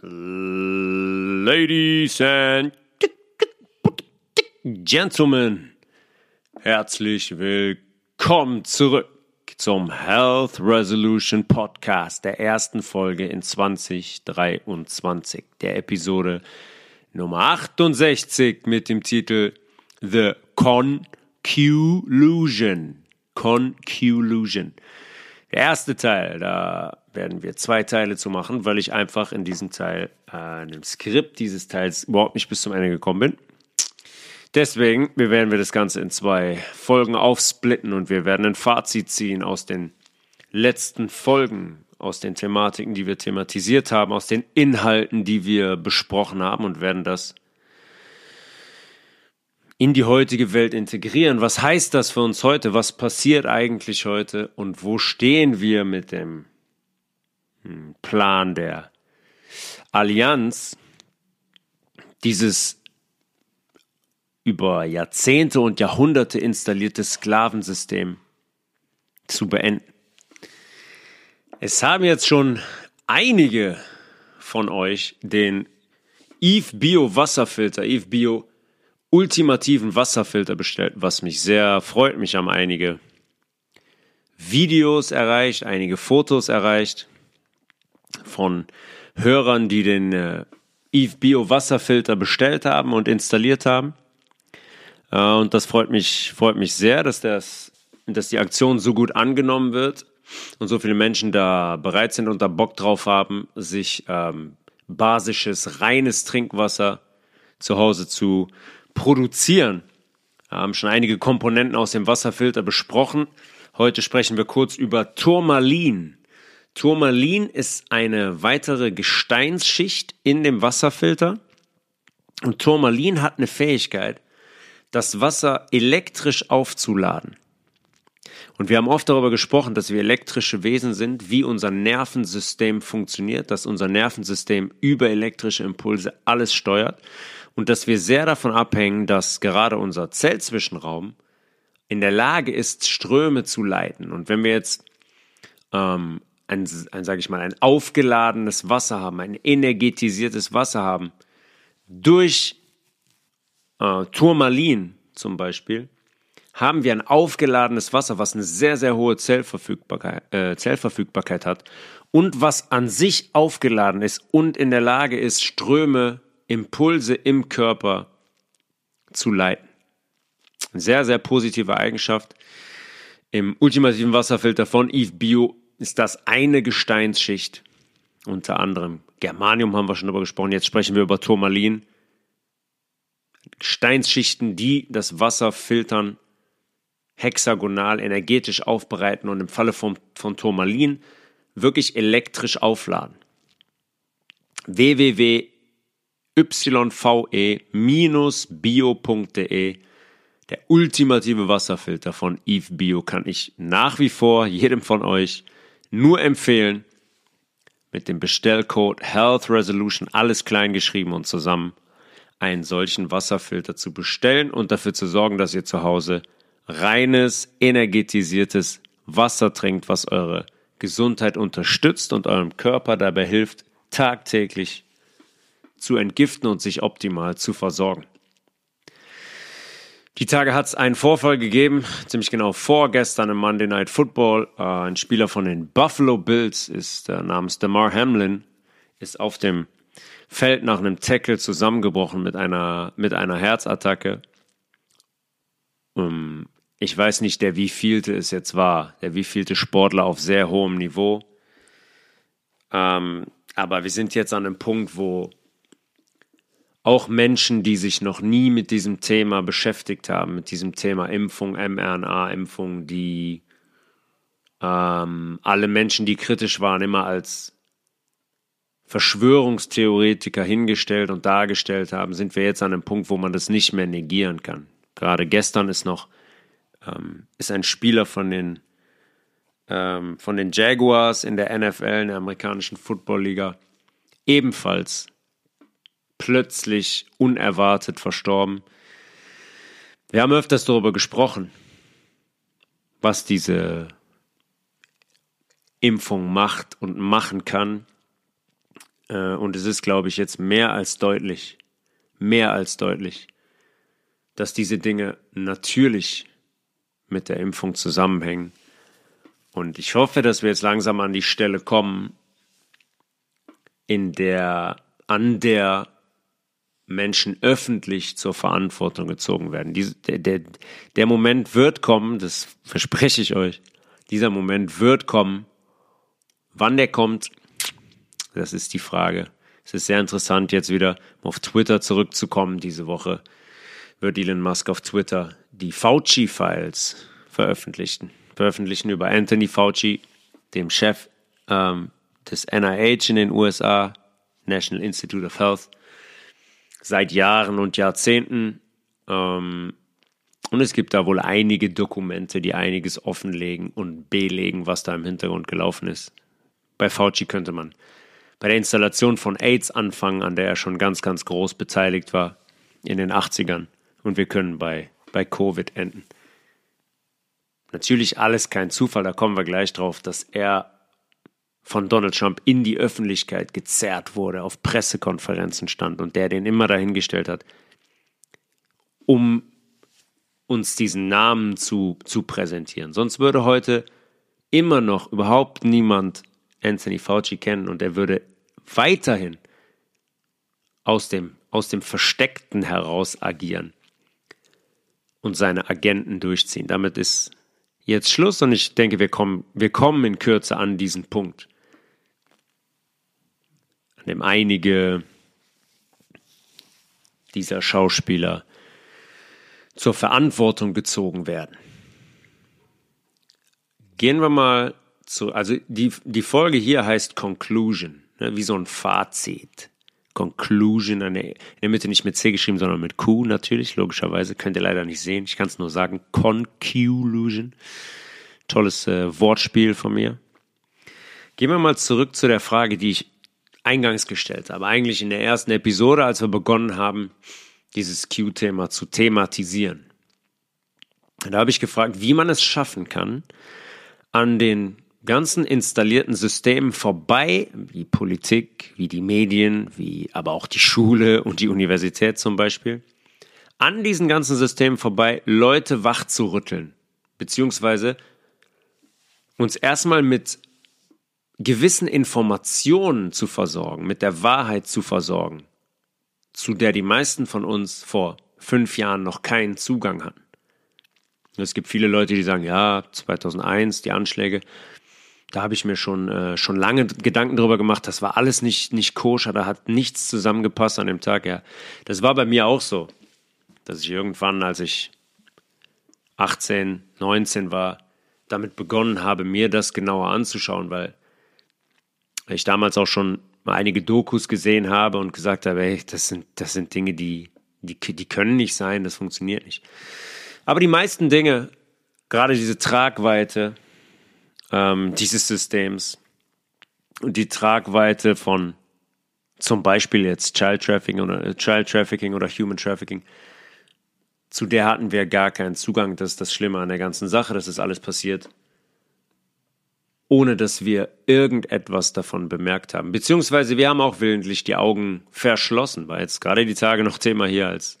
Ladies and Gentlemen, herzlich willkommen zurück zum Health Resolution Podcast, der ersten Folge in 2023, der Episode Nummer 68 mit dem Titel The Conclusion. Conclusion. Der erste Teil, da werden wir zwei Teile zu machen, weil ich einfach in diesem Teil, äh, in dem Skript dieses Teils überhaupt nicht bis zum Ende gekommen bin. Deswegen wir werden wir das Ganze in zwei Folgen aufsplitten und wir werden ein Fazit ziehen aus den letzten Folgen, aus den Thematiken, die wir thematisiert haben, aus den Inhalten, die wir besprochen haben und werden das in die heutige Welt integrieren. Was heißt das für uns heute? Was passiert eigentlich heute? Und wo stehen wir mit dem Plan der Allianz, dieses über Jahrzehnte und Jahrhunderte installierte Sklavensystem zu beenden? Es haben jetzt schon einige von euch den Eve Bio Wasserfilter, Eve Bio ultimativen Wasserfilter bestellt, was mich sehr freut. Mich haben einige Videos erreicht, einige Fotos erreicht von Hörern, die den äh, Eve Bio Wasserfilter bestellt haben und installiert haben. Äh, und das freut mich, freut mich sehr, dass, das, dass die Aktion so gut angenommen wird und so viele Menschen da bereit sind und da Bock drauf haben, sich ähm, basisches, reines Trinkwasser zu Hause zu produzieren. Wir haben schon einige Komponenten aus dem Wasserfilter besprochen. Heute sprechen wir kurz über Turmalin. Turmalin ist eine weitere Gesteinsschicht in dem Wasserfilter. Und Turmalin hat eine Fähigkeit, das Wasser elektrisch aufzuladen. Und wir haben oft darüber gesprochen, dass wir elektrische Wesen sind, wie unser Nervensystem funktioniert, dass unser Nervensystem über elektrische Impulse alles steuert und dass wir sehr davon abhängen, dass gerade unser Zellzwischenraum in der Lage ist, Ströme zu leiten. Und wenn wir jetzt ähm, ein, ein sage ich mal, ein aufgeladenes Wasser haben, ein energetisiertes Wasser haben, durch äh, Turmalin zum Beispiel, haben wir ein aufgeladenes Wasser, was eine sehr, sehr hohe Zellverfügbarkeit, äh, Zellverfügbarkeit hat und was an sich aufgeladen ist und in der Lage ist, Ströme Impulse im Körper zu leiten. Sehr, sehr positive Eigenschaft. Im ultimativen Wasserfilter von Eve Bio ist das eine Gesteinsschicht. Unter anderem Germanium haben wir schon darüber gesprochen. Jetzt sprechen wir über Turmalin. Gesteinsschichten, die das Wasser filtern, hexagonal, energetisch aufbereiten und im Falle von, von Turmalin wirklich elektrisch aufladen. www yve-bio.de. Der ultimative Wasserfilter von Eve Bio kann ich nach wie vor jedem von euch nur empfehlen. Mit dem Bestellcode Health Resolution, alles klein geschrieben und zusammen, einen solchen Wasserfilter zu bestellen und dafür zu sorgen, dass ihr zu Hause reines, energetisiertes Wasser trinkt, was eure Gesundheit unterstützt und eurem Körper dabei hilft, tagtäglich zu entgiften und sich optimal zu versorgen. Die Tage hat es einen Vorfall gegeben, ziemlich genau vorgestern im Monday Night Football. Äh, ein Spieler von den Buffalo Bills ist äh, namens Damar Hamlin, ist auf dem Feld nach einem Tackle zusammengebrochen mit einer, mit einer Herzattacke. Um, ähm, ich weiß nicht, der wievielte es jetzt war, der wievielte Sportler auf sehr hohem Niveau. Ähm, aber wir sind jetzt an einem Punkt, wo auch Menschen, die sich noch nie mit diesem Thema beschäftigt haben, mit diesem Thema Impfung, mRNA-Impfung, die ähm, alle Menschen, die kritisch waren, immer als Verschwörungstheoretiker hingestellt und dargestellt haben, sind wir jetzt an einem Punkt, wo man das nicht mehr negieren kann. Gerade gestern ist noch ähm, ist ein Spieler von den ähm, von den Jaguars in der NFL, in der amerikanischen Football Liga, ebenfalls plötzlich unerwartet verstorben. Wir haben öfters darüber gesprochen, was diese Impfung macht und machen kann. Äh, und es ist, glaube ich, jetzt mehr als deutlich, mehr als deutlich, dass diese Dinge natürlich mit der Impfung zusammenhängen. Und ich hoffe, dass wir jetzt langsam an die Stelle kommen, in der, an der Menschen öffentlich zur Verantwortung gezogen werden. Dies, der, der, der Moment wird kommen, das verspreche ich euch. Dieser Moment wird kommen. Wann der kommt, das ist die Frage. Es ist sehr interessant, jetzt wieder auf Twitter zurückzukommen. Diese Woche wird Elon Musk auf Twitter die Fauci-Files veröffentlichen. Veröffentlichen über Anthony Fauci, dem Chef ähm, des NIH in den USA, National Institute of Health, seit Jahren und Jahrzehnten. Ähm, und es gibt da wohl einige Dokumente, die einiges offenlegen und belegen, was da im Hintergrund gelaufen ist. Bei Fauci könnte man bei der Installation von AIDS anfangen, an der er schon ganz, ganz groß beteiligt war in den 80ern. Und wir können bei, bei Covid enden. Natürlich alles kein Zufall, da kommen wir gleich drauf, dass er von Donald Trump in die Öffentlichkeit gezerrt wurde, auf Pressekonferenzen stand und der den immer dahingestellt hat, um uns diesen Namen zu, zu präsentieren. Sonst würde heute immer noch überhaupt niemand Anthony Fauci kennen und er würde weiterhin aus dem, aus dem Versteckten heraus agieren und seine Agenten durchziehen. Damit ist jetzt Schluss und ich denke, wir kommen, wir kommen in Kürze an diesen Punkt dem einige dieser Schauspieler zur Verantwortung gezogen werden. Gehen wir mal zu, also die, die Folge hier heißt Conclusion, ne, wie so ein Fazit. Conclusion, in der Mitte nicht mit C geschrieben, sondern mit Q natürlich, logischerweise, könnt ihr leider nicht sehen. Ich kann es nur sagen, Conclusion. Tolles äh, Wortspiel von mir. Gehen wir mal zurück zu der Frage, die ich eingangs gestellt habe, eigentlich in der ersten Episode, als wir begonnen haben, dieses Q-Thema zu thematisieren. Da habe ich gefragt, wie man es schaffen kann, an den ganzen installierten Systemen vorbei, wie Politik, wie die Medien, wie aber auch die Schule und die Universität zum Beispiel, an diesen ganzen Systemen vorbei Leute wach zu rütteln, beziehungsweise uns erstmal mit gewissen Informationen zu versorgen, mit der Wahrheit zu versorgen, zu der die meisten von uns vor fünf Jahren noch keinen Zugang hatten. Es gibt viele Leute, die sagen, ja, 2001, die Anschläge, da habe ich mir schon, äh, schon lange Gedanken darüber gemacht, das war alles nicht, nicht koscher, da hat nichts zusammengepasst an dem Tag. Ja, das war bei mir auch so, dass ich irgendwann, als ich 18, 19 war, damit begonnen habe, mir das genauer anzuschauen, weil weil ich damals auch schon mal einige Dokus gesehen habe und gesagt habe, ey, das sind, das sind Dinge, die, die, die können nicht sein, das funktioniert nicht. Aber die meisten Dinge, gerade diese Tragweite ähm, dieses Systems und die Tragweite von zum Beispiel jetzt Child Trafficking oder äh, Child Trafficking oder Human Trafficking, zu der hatten wir gar keinen Zugang. Das ist das Schlimme an der ganzen Sache, dass das alles passiert ohne dass wir irgendetwas davon bemerkt haben. Beziehungsweise wir haben auch willentlich die Augen verschlossen, war jetzt gerade die Tage noch Thema hier, als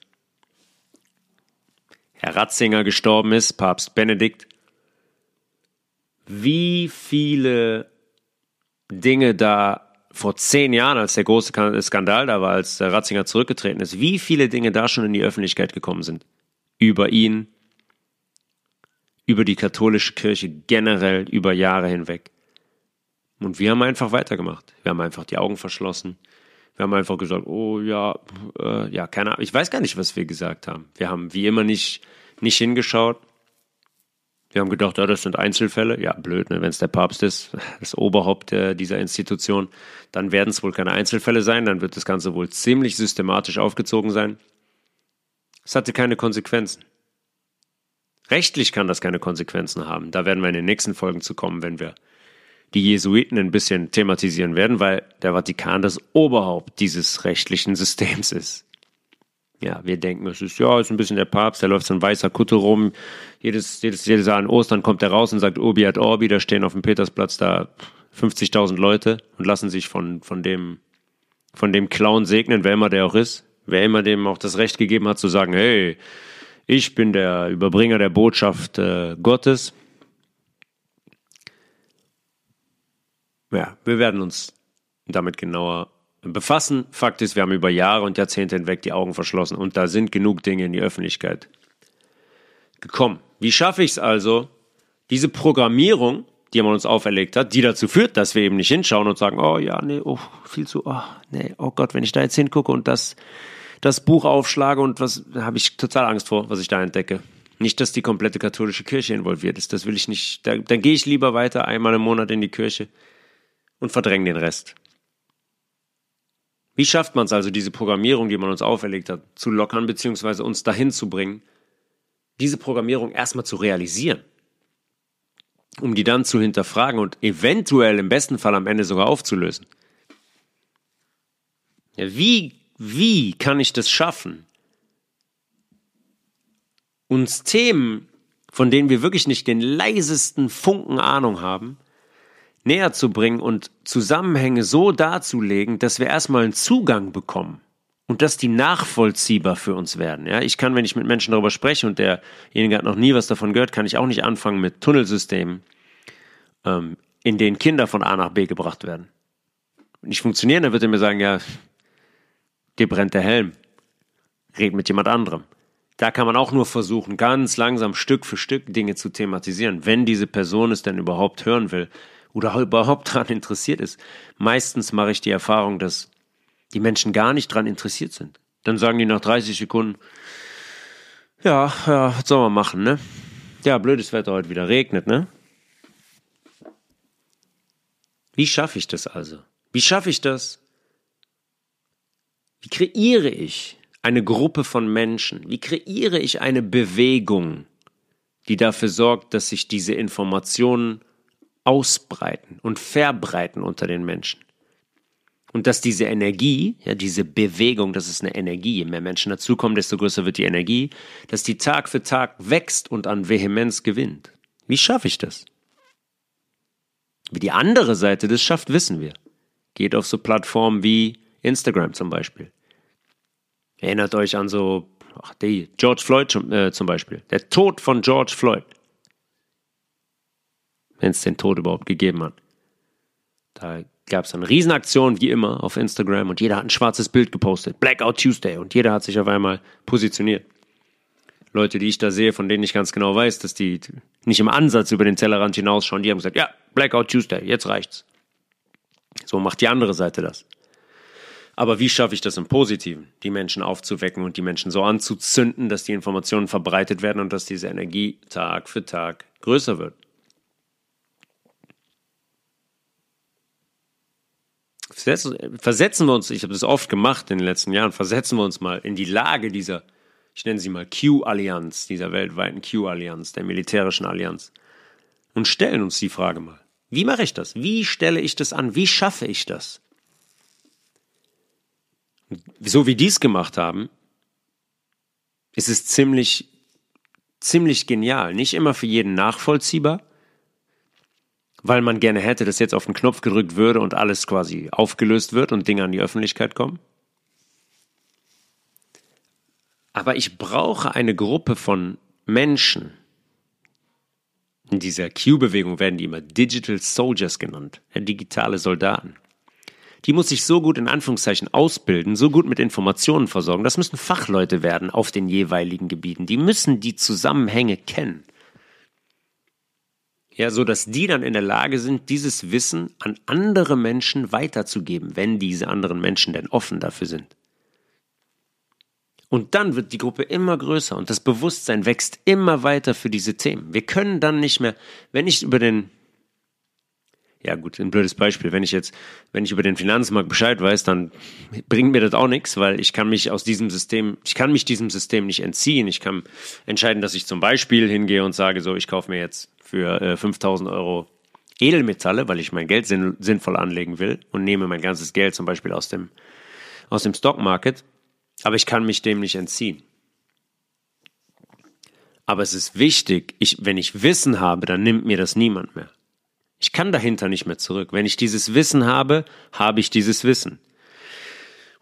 Herr Ratzinger gestorben ist, Papst Benedikt. Wie viele Dinge da vor zehn Jahren, als der große Skandal da war, als Ratzinger zurückgetreten ist, wie viele Dinge da schon in die Öffentlichkeit gekommen sind. Über ihn, über die katholische Kirche generell über Jahre hinweg. Und wir haben einfach weitergemacht. Wir haben einfach die Augen verschlossen. Wir haben einfach gesagt, oh ja, äh, ja, keine Ahnung. Ich weiß gar nicht, was wir gesagt haben. Wir haben wie immer nicht, nicht hingeschaut. Wir haben gedacht, ja, das sind Einzelfälle. Ja, blöd, ne? wenn es der Papst ist, das Oberhaupt äh, dieser Institution, dann werden es wohl keine Einzelfälle sein. Dann wird das Ganze wohl ziemlich systematisch aufgezogen sein. Es hatte keine Konsequenzen. Rechtlich kann das keine Konsequenzen haben. Da werden wir in den nächsten Folgen zu kommen, wenn wir die Jesuiten ein bisschen thematisieren werden, weil der Vatikan das Oberhaupt dieses rechtlichen Systems ist. Ja, wir denken, es ist ja, ist ein bisschen der Papst, der läuft so ein weißer Kutte rum. Jedes, jedes, jedes Jahr an Ostern kommt er raus und sagt Obi ad Orbi, da stehen auf dem Petersplatz da 50.000 Leute und lassen sich von, von dem von dem Clown segnen, wer immer der auch ist, wer immer dem auch das Recht gegeben hat zu sagen, hey, ich bin der Überbringer der Botschaft äh, Gottes. Ja, wir werden uns damit genauer befassen. Fakt ist, wir haben über Jahre und Jahrzehnte hinweg die Augen verschlossen und da sind genug Dinge in die Öffentlichkeit gekommen. Wie schaffe ich es also, diese Programmierung, die man uns auferlegt hat, die dazu führt, dass wir eben nicht hinschauen und sagen, oh ja, nee, oh, viel zu, oh, nee, oh Gott, wenn ich da jetzt hingucke und das, das Buch aufschlage und was, habe ich total Angst vor, was ich da entdecke. Nicht, dass die komplette katholische Kirche involviert ist, das will ich nicht, da, dann gehe ich lieber weiter einmal im Monat in die Kirche und verdränge den Rest. Wie schafft man es also, diese Programmierung, die man uns auferlegt hat, zu lockern, beziehungsweise uns dahin zu bringen, diese Programmierung erstmal zu realisieren? um die dann zu hinterfragen und eventuell im besten Fall am Ende sogar aufzulösen. Ja, wie, wie kann ich das schaffen? Uns Themen, von denen wir wirklich nicht den leisesten Funken Ahnung haben, näher zu bringen und Zusammenhänge so darzulegen, dass wir erstmal einen Zugang bekommen und dass die nachvollziehbar für uns werden. Ja, ich kann, wenn ich mit Menschen darüber spreche und derjenige hat noch nie was davon gehört, kann ich auch nicht anfangen mit Tunnelsystemen ähm, in denen Kinder von A nach B gebracht werden. Nicht funktionieren, dann wird er mir sagen, ja, dir brennt der Helm. Red mit jemand anderem. Da kann man auch nur versuchen, ganz langsam Stück für Stück Dinge zu thematisieren, wenn diese Person es denn überhaupt hören will oder überhaupt daran interessiert ist. Meistens mache ich die Erfahrung, dass die Menschen gar nicht daran interessiert sind. Dann sagen die nach 30 Sekunden, ja, ja, was soll man machen, ne? Ja, blödes Wetter heute wieder regnet, ne? Wie schaffe ich das also? Wie schaffe ich das? Wie kreiere ich eine Gruppe von Menschen? Wie kreiere ich eine Bewegung, die dafür sorgt, dass sich diese Informationen ausbreiten und verbreiten unter den Menschen? Und dass diese Energie, ja, diese Bewegung, das ist eine Energie, je mehr Menschen dazukommen, desto größer wird die Energie, dass die Tag für Tag wächst und an Vehemenz gewinnt. Wie schaffe ich das? Wie die andere Seite das schafft, wissen wir. Geht auf so Plattformen wie Instagram zum Beispiel. Erinnert euch an so, ach, die, George Floyd äh, zum Beispiel. Der Tod von George Floyd. Wenn es den Tod überhaupt gegeben hat. Da gab es eine Riesenaktion, wie immer, auf Instagram und jeder hat ein schwarzes Bild gepostet. Blackout Tuesday und jeder hat sich auf einmal positioniert. Leute, die ich da sehe, von denen ich ganz genau weiß, dass die nicht im Ansatz über den Tellerrand hinausschauen, die haben gesagt, ja, Blackout Tuesday, jetzt reicht's. So macht die andere Seite das. Aber wie schaffe ich das im Positiven, die Menschen aufzuwecken und die Menschen so anzuzünden, dass die Informationen verbreitet werden und dass diese Energie Tag für Tag größer wird? Versetzen wir uns, ich habe das oft gemacht in den letzten Jahren, versetzen wir uns mal in die Lage dieser ich nenne sie mal Q-Allianz, dieser weltweiten Q-Allianz, der militärischen Allianz, und stellen uns die Frage mal. Wie mache ich das? Wie stelle ich das an? Wie schaffe ich das? So wie die es gemacht haben, ist es ziemlich, ziemlich genial. Nicht immer für jeden nachvollziehbar, weil man gerne hätte, dass jetzt auf den Knopf gedrückt würde und alles quasi aufgelöst wird und Dinge an die Öffentlichkeit kommen. Aber ich brauche eine Gruppe von Menschen. In dieser Q-Bewegung werden die immer Digital Soldiers genannt, digitale Soldaten. Die muss sich so gut in Anführungszeichen ausbilden, so gut mit Informationen versorgen. Das müssen Fachleute werden auf den jeweiligen Gebieten. Die müssen die Zusammenhänge kennen. Ja, so dass die dann in der Lage sind, dieses Wissen an andere Menschen weiterzugeben, wenn diese anderen Menschen denn offen dafür sind. Und dann wird die Gruppe immer größer und das Bewusstsein wächst immer weiter für diese Themen. Wir können dann nicht mehr, wenn ich über den, ja gut, ein blödes Beispiel, wenn ich jetzt, wenn ich über den Finanzmarkt Bescheid weiß, dann bringt mir das auch nichts, weil ich kann mich aus diesem System, ich kann mich diesem System nicht entziehen. Ich kann entscheiden, dass ich zum Beispiel hingehe und sage so, ich kaufe mir jetzt für äh, 5000 Euro Edelmetalle, weil ich mein Geld sinn, sinnvoll anlegen will und nehme mein ganzes Geld zum Beispiel aus dem, aus dem Stockmarket aber ich kann mich dem nicht entziehen. Aber es ist wichtig, ich, wenn ich Wissen habe, dann nimmt mir das niemand mehr. Ich kann dahinter nicht mehr zurück. Wenn ich dieses Wissen habe, habe ich dieses Wissen.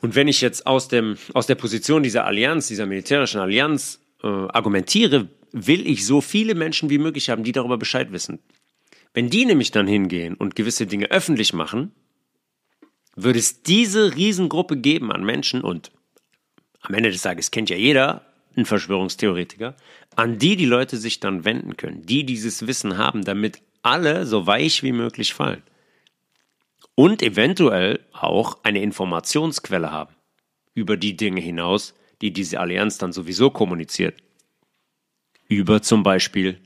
Und wenn ich jetzt aus, dem, aus der Position dieser Allianz, dieser militärischen Allianz äh, argumentiere, will ich so viele Menschen wie möglich haben, die darüber Bescheid wissen. Wenn die nämlich dann hingehen und gewisse Dinge öffentlich machen, würde es diese Riesengruppe geben an Menschen und am Ende des Tages kennt ja jeder einen Verschwörungstheoretiker, an die die Leute sich dann wenden können, die dieses Wissen haben, damit alle so weich wie möglich fallen. Und eventuell auch eine Informationsquelle haben über die Dinge hinaus, die diese Allianz dann sowieso kommuniziert. Über zum Beispiel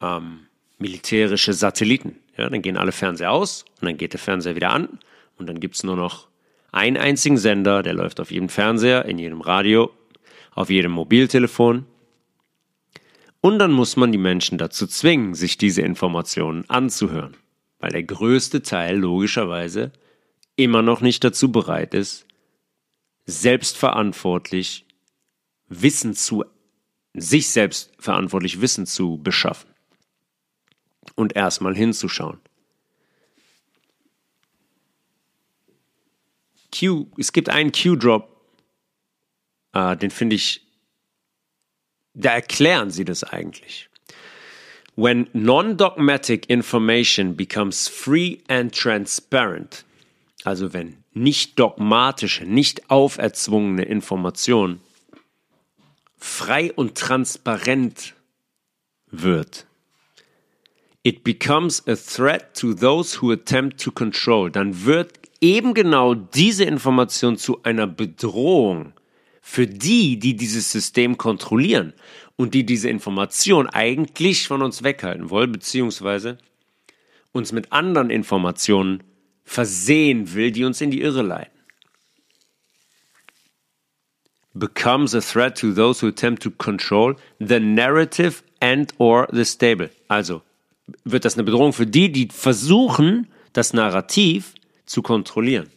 ähm, militärische Satelliten. Ja, dann gehen alle Fernseher aus und dann geht der Fernseher wieder an und dann gibt es nur noch einen einzigen Sender, der läuft auf jedem Fernseher, in jedem Radio, auf jedem Mobiltelefon. Und dann muss man die Menschen dazu zwingen, sich diese Informationen anzuhören, weil der größte Teil logischerweise immer noch nicht dazu bereit ist, selbstverantwortlich Wissen zu, sich selbst verantwortlich Wissen zu beschaffen und erstmal hinzuschauen. Q, es gibt einen Q-Drop, äh, den finde ich, da erklären sie das eigentlich. When non-dogmatic information becomes free and transparent, also wenn nicht dogmatische, nicht auferzwungene Information frei und transparent wird, it becomes a threat to those who attempt to control, dann wird eben genau diese Information zu einer Bedrohung für die, die dieses System kontrollieren und die diese Information eigentlich von uns weghalten wollen, beziehungsweise uns mit anderen Informationen versehen will, die uns in die Irre leiten. Becomes a threat to those who attempt to control the narrative and or the stable. Also wird das eine Bedrohung für die, die versuchen, das Narrativ zu kontrollieren.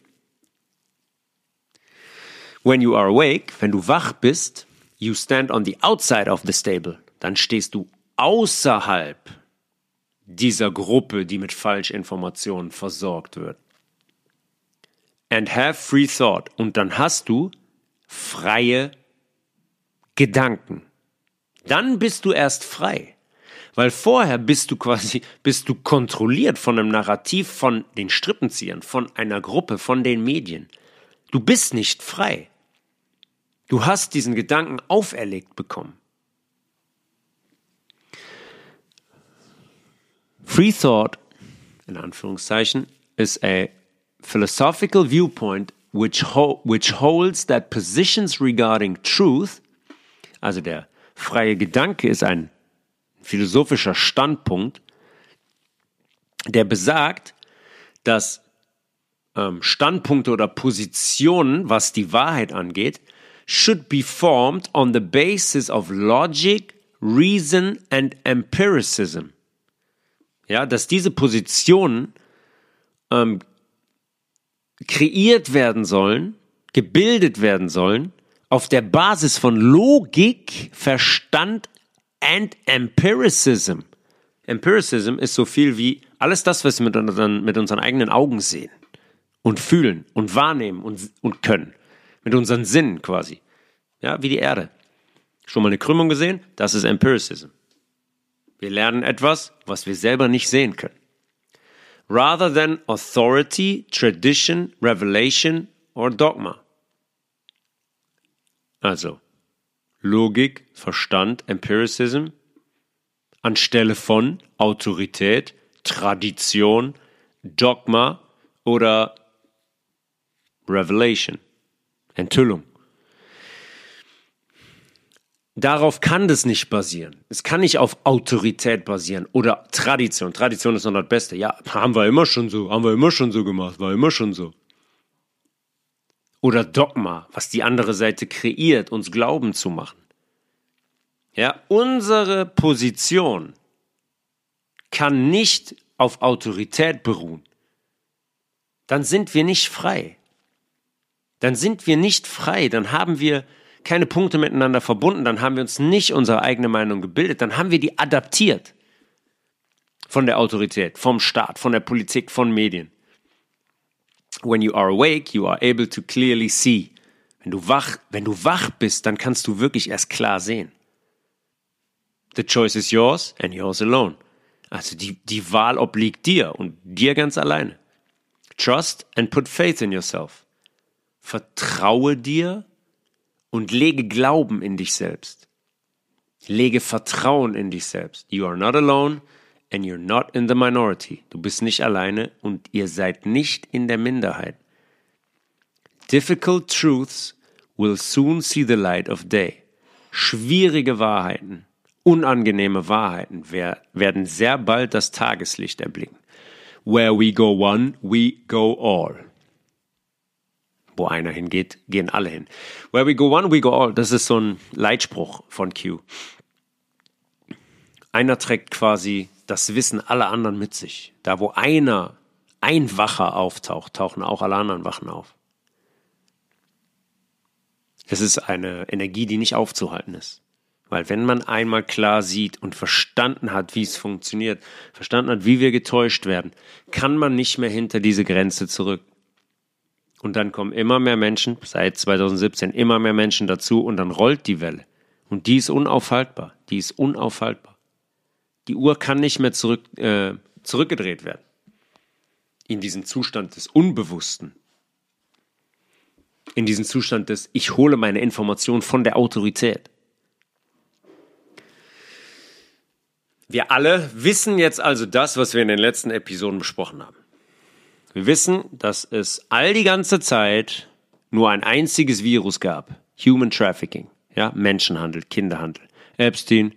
When you are awake, wenn du wach bist, you stand on the outside of the stable. Dann stehst du außerhalb dieser Gruppe, die mit Falschinformationen versorgt wird. And have free thought. Und dann hast du freie Gedanken. Dann bist du erst frei. Weil vorher bist du quasi, bist du kontrolliert von einem Narrativ von den Strippenziehern, von einer Gruppe, von den Medien. Du bist nicht frei. Du hast diesen Gedanken auferlegt bekommen. Free thought, in Anführungszeichen, is a philosophical viewpoint which, ho which holds that positions regarding truth, also der freie Gedanke ist ein philosophischer Standpunkt, der besagt, dass ähm, Standpunkte oder Positionen, was die Wahrheit angeht, should be formed on the basis of logic, reason and empiricism. Ja, dass diese Positionen ähm, kreiert werden sollen, gebildet werden sollen, auf der Basis von Logik, Verstand and Empiricism. Empiricism ist so viel wie alles das, was wir mit unseren, mit unseren eigenen Augen sehen und fühlen und wahrnehmen und, und können. Mit unseren Sinnen quasi. Ja, wie die Erde. Schon mal eine Krümmung gesehen? Das ist Empiricism. Wir lernen etwas, was wir selber nicht sehen können. Rather than authority, tradition, revelation or dogma. Also, Logik, Verstand, Empiricism anstelle von Autorität, Tradition, Dogma oder Revelation, Enthüllung. Darauf kann das nicht basieren. Es kann nicht auf Autorität basieren oder Tradition. Tradition ist noch das Beste. Ja, haben wir immer schon so, haben wir immer schon so gemacht, war immer schon so oder Dogma, was die andere Seite kreiert, uns glauben zu machen. Ja, unsere Position kann nicht auf Autorität beruhen. Dann sind wir nicht frei. Dann sind wir nicht frei, dann haben wir keine Punkte miteinander verbunden, dann haben wir uns nicht unsere eigene Meinung gebildet, dann haben wir die adaptiert von der Autorität, vom Staat, von der Politik, von Medien. When you are awake, you are able to clearly see. Wenn du wach, wenn du wach bist, dann kannst du wirklich erst klar sehen. The choice is yours and yours alone. Also die, die Wahl obliegt dir und dir ganz alleine. Trust and put faith in yourself. Vertraue dir und lege Glauben in dich selbst. Lege Vertrauen in dich selbst. You are not alone and you're not in the minority. Du bist nicht alleine und ihr seid nicht in der Minderheit. Difficult truths will soon see the light of day. Schwierige Wahrheiten, unangenehme Wahrheiten werden sehr bald das Tageslicht erblicken. Where we go one, we go all. Wo einer hingeht, gehen alle hin. Where we go one, we go all. Das ist so ein Leitspruch von Q. Einer trägt quasi das Wissen aller anderen mit sich. Da, wo einer, ein Wacher auftaucht, tauchen auch alle anderen Wachen auf. Es ist eine Energie, die nicht aufzuhalten ist. Weil wenn man einmal klar sieht und verstanden hat, wie es funktioniert, verstanden hat, wie wir getäuscht werden, kann man nicht mehr hinter diese Grenze zurück. Und dann kommen immer mehr Menschen, seit 2017 immer mehr Menschen dazu und dann rollt die Welle. Und die ist unaufhaltbar. Die ist unaufhaltbar. Die Uhr kann nicht mehr zurück, äh, zurückgedreht werden. In diesen Zustand des Unbewussten. In diesen Zustand des Ich hole meine Information von der Autorität. Wir alle wissen jetzt also das, was wir in den letzten Episoden besprochen haben. Wir wissen, dass es all die ganze Zeit nur ein einziges Virus gab. Human Trafficking, ja, Menschenhandel, Kinderhandel. Epstein,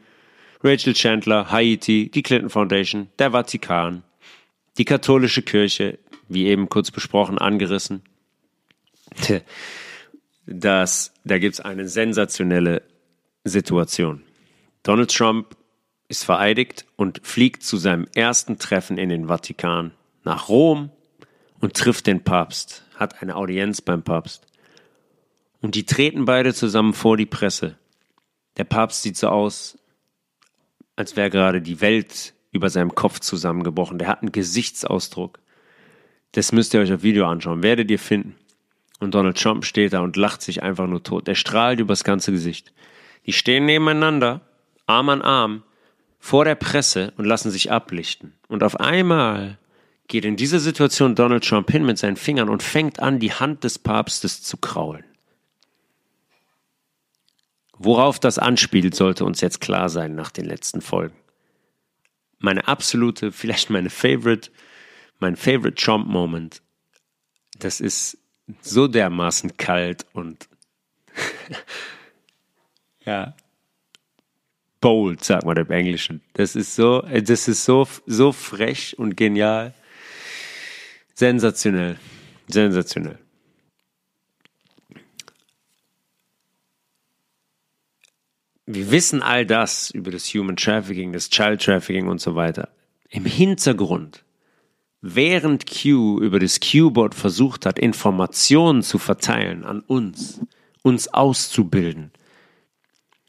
Rachel Chandler, Haiti, die Clinton Foundation, der Vatikan, die katholische Kirche, wie eben kurz besprochen, angerissen. Das, da gibt's eine sensationelle Situation. Donald Trump ist vereidigt und fliegt zu seinem ersten Treffen in den Vatikan nach Rom und trifft den Papst, hat eine Audienz beim Papst. Und die treten beide zusammen vor die Presse. Der Papst sieht so aus, als wäre gerade die Welt über seinem Kopf zusammengebrochen. Der hat einen Gesichtsausdruck. Das müsst ihr euch auf Video anschauen. Werdet ihr finden. Und Donald Trump steht da und lacht sich einfach nur tot. Er strahlt übers ganze Gesicht. Die stehen nebeneinander, Arm an Arm, vor der Presse und lassen sich ablichten. Und auf einmal geht in dieser Situation Donald Trump hin mit seinen Fingern und fängt an, die Hand des Papstes zu kraulen. Worauf das anspielt, sollte uns jetzt klar sein nach den letzten Folgen. Meine absolute, vielleicht meine Favorite, mein Favorite Trump Moment, das ist so dermaßen kalt und ja, bold, sagt man im Englischen. Das ist so, das ist so, so frech und genial. Sensationell. Sensationell. Wir wissen all das über das Human Trafficking, das Child Trafficking und so weiter. Im Hintergrund, während Q über das Q-Board versucht hat, Informationen zu verteilen an uns, uns auszubilden,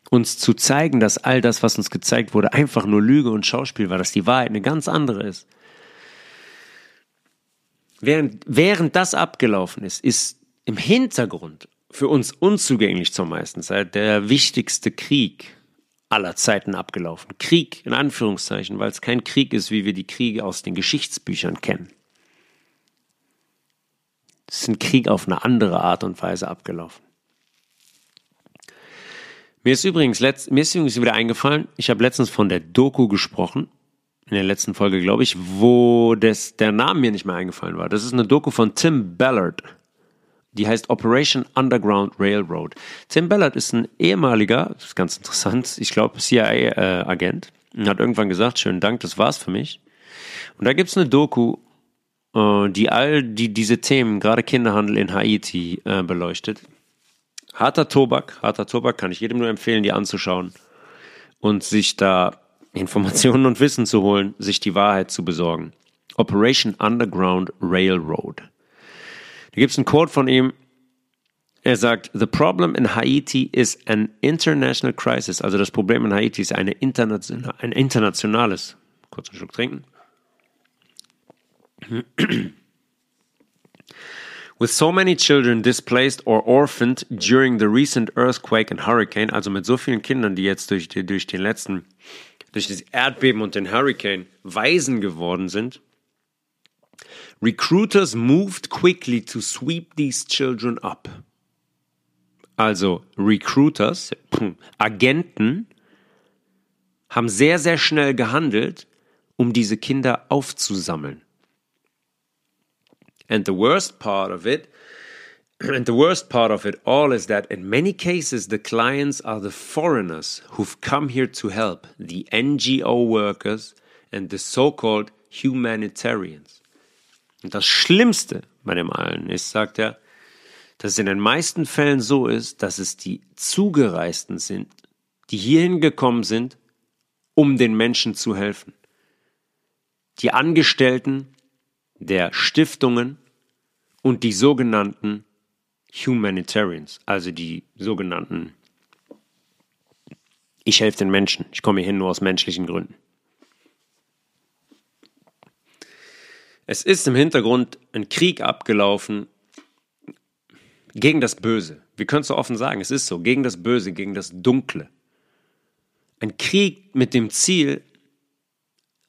uns zu zeigen, dass all das, was uns gezeigt wurde, einfach nur Lüge und Schauspiel war, dass die Wahrheit eine ganz andere ist. Während, während das abgelaufen ist, ist im Hintergrund für uns unzugänglich zur meisten Zeit der wichtigste Krieg aller Zeiten abgelaufen. Krieg in Anführungszeichen, weil es kein Krieg ist, wie wir die Kriege aus den Geschichtsbüchern kennen. Es ist ein Krieg auf eine andere Art und Weise abgelaufen. Mir ist übrigens, letzt, mir ist übrigens wieder eingefallen, ich habe letztens von der Doku gesprochen, in der letzten Folge, glaube ich, wo das, der Name mir nicht mehr eingefallen war. Das ist eine Doku von Tim Ballard. Die heißt Operation Underground Railroad. Tim Ballard ist ein ehemaliger, das ist ganz interessant, ich glaube CIA-Agent, äh, und hat irgendwann gesagt, schönen Dank, das war's für mich. Und da gibt's eine Doku, äh, die all die, diese Themen, gerade Kinderhandel in Haiti, äh, beleuchtet. Harter Tobak, harter Tobak kann ich jedem nur empfehlen, die anzuschauen und sich da Informationen und Wissen zu holen, sich die Wahrheit zu besorgen. Operation Underground Railroad. Da gibt es einen Quote von ihm. Er sagt, The problem in Haiti is an international crisis. Also das Problem in Haiti ist eine international, ein internationales. Kurz einen Schluck trinken. With so many children displaced or orphaned during the recent earthquake and hurricane, also mit so vielen Kindern, die jetzt durch, durch den letzten, durch das Erdbeben und den Hurricane Waisen geworden sind, recruiters moved quickly to sweep these children up. Also Recruiters, Agenten, haben sehr, sehr schnell gehandelt, um diese Kinder aufzusammeln. And the worst part of it, and the worst part of it all is that in many cases the clients are the foreigners who've come here to help, the NGO workers and the so-called humanitarians. Und das Schlimmste bei dem allen ist, sagt er, dass es in den meisten Fällen so ist, dass es die Zugereisten sind, die hierhin gekommen sind, um den Menschen zu helfen. Die Angestellten der Stiftungen und die sogenannten Humanitarians, also die sogenannten Ich helfe den Menschen, ich komme hier hin nur aus menschlichen Gründen. Es ist im Hintergrund ein Krieg abgelaufen gegen das Böse. Wir können es so offen sagen, es ist so, gegen das Böse, gegen das Dunkle. Ein Krieg mit dem Ziel,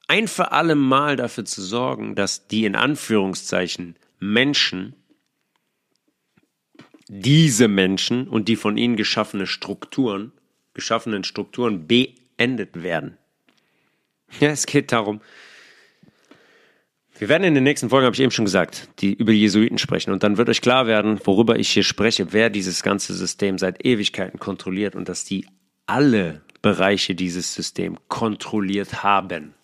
ein für alle Mal dafür zu sorgen, dass die in Anführungszeichen Menschen, diese Menschen und die von ihnen geschaffene Strukturen, geschaffenen Strukturen beendet werden. Ja, es geht darum, wir werden in den nächsten Folgen, habe ich eben schon gesagt, die über die Jesuiten sprechen. Und dann wird euch klar werden, worüber ich hier spreche, wer dieses ganze System seit Ewigkeiten kontrolliert und dass die alle Bereiche dieses Systems kontrolliert haben.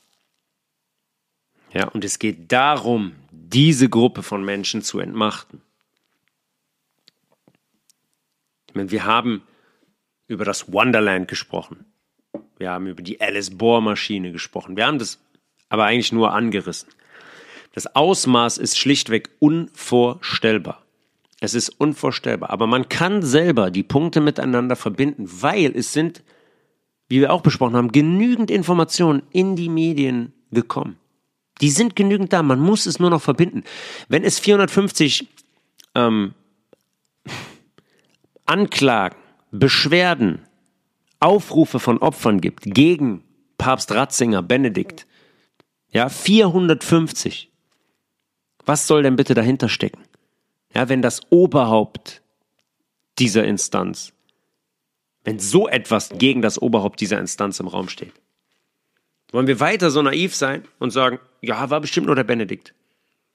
Ja, und es geht darum, diese Gruppe von Menschen zu entmachten. Ich meine, wir haben über das Wonderland gesprochen. Wir haben über die Alice Bohr Maschine gesprochen. Wir haben das aber eigentlich nur angerissen. Das Ausmaß ist schlichtweg unvorstellbar. Es ist unvorstellbar. Aber man kann selber die Punkte miteinander verbinden, weil es sind, wie wir auch besprochen haben, genügend Informationen in die Medien gekommen. Die sind genügend da, man muss es nur noch verbinden. Wenn es 450 ähm, Anklagen, Beschwerden, Aufrufe von Opfern gibt gegen Papst Ratzinger, Benedikt, ja, 450. Was soll denn bitte dahinter stecken? Ja, wenn das Oberhaupt dieser Instanz, wenn so etwas gegen das Oberhaupt dieser Instanz im Raum steht. Wollen wir weiter so naiv sein und sagen, ja, war bestimmt nur der Benedikt.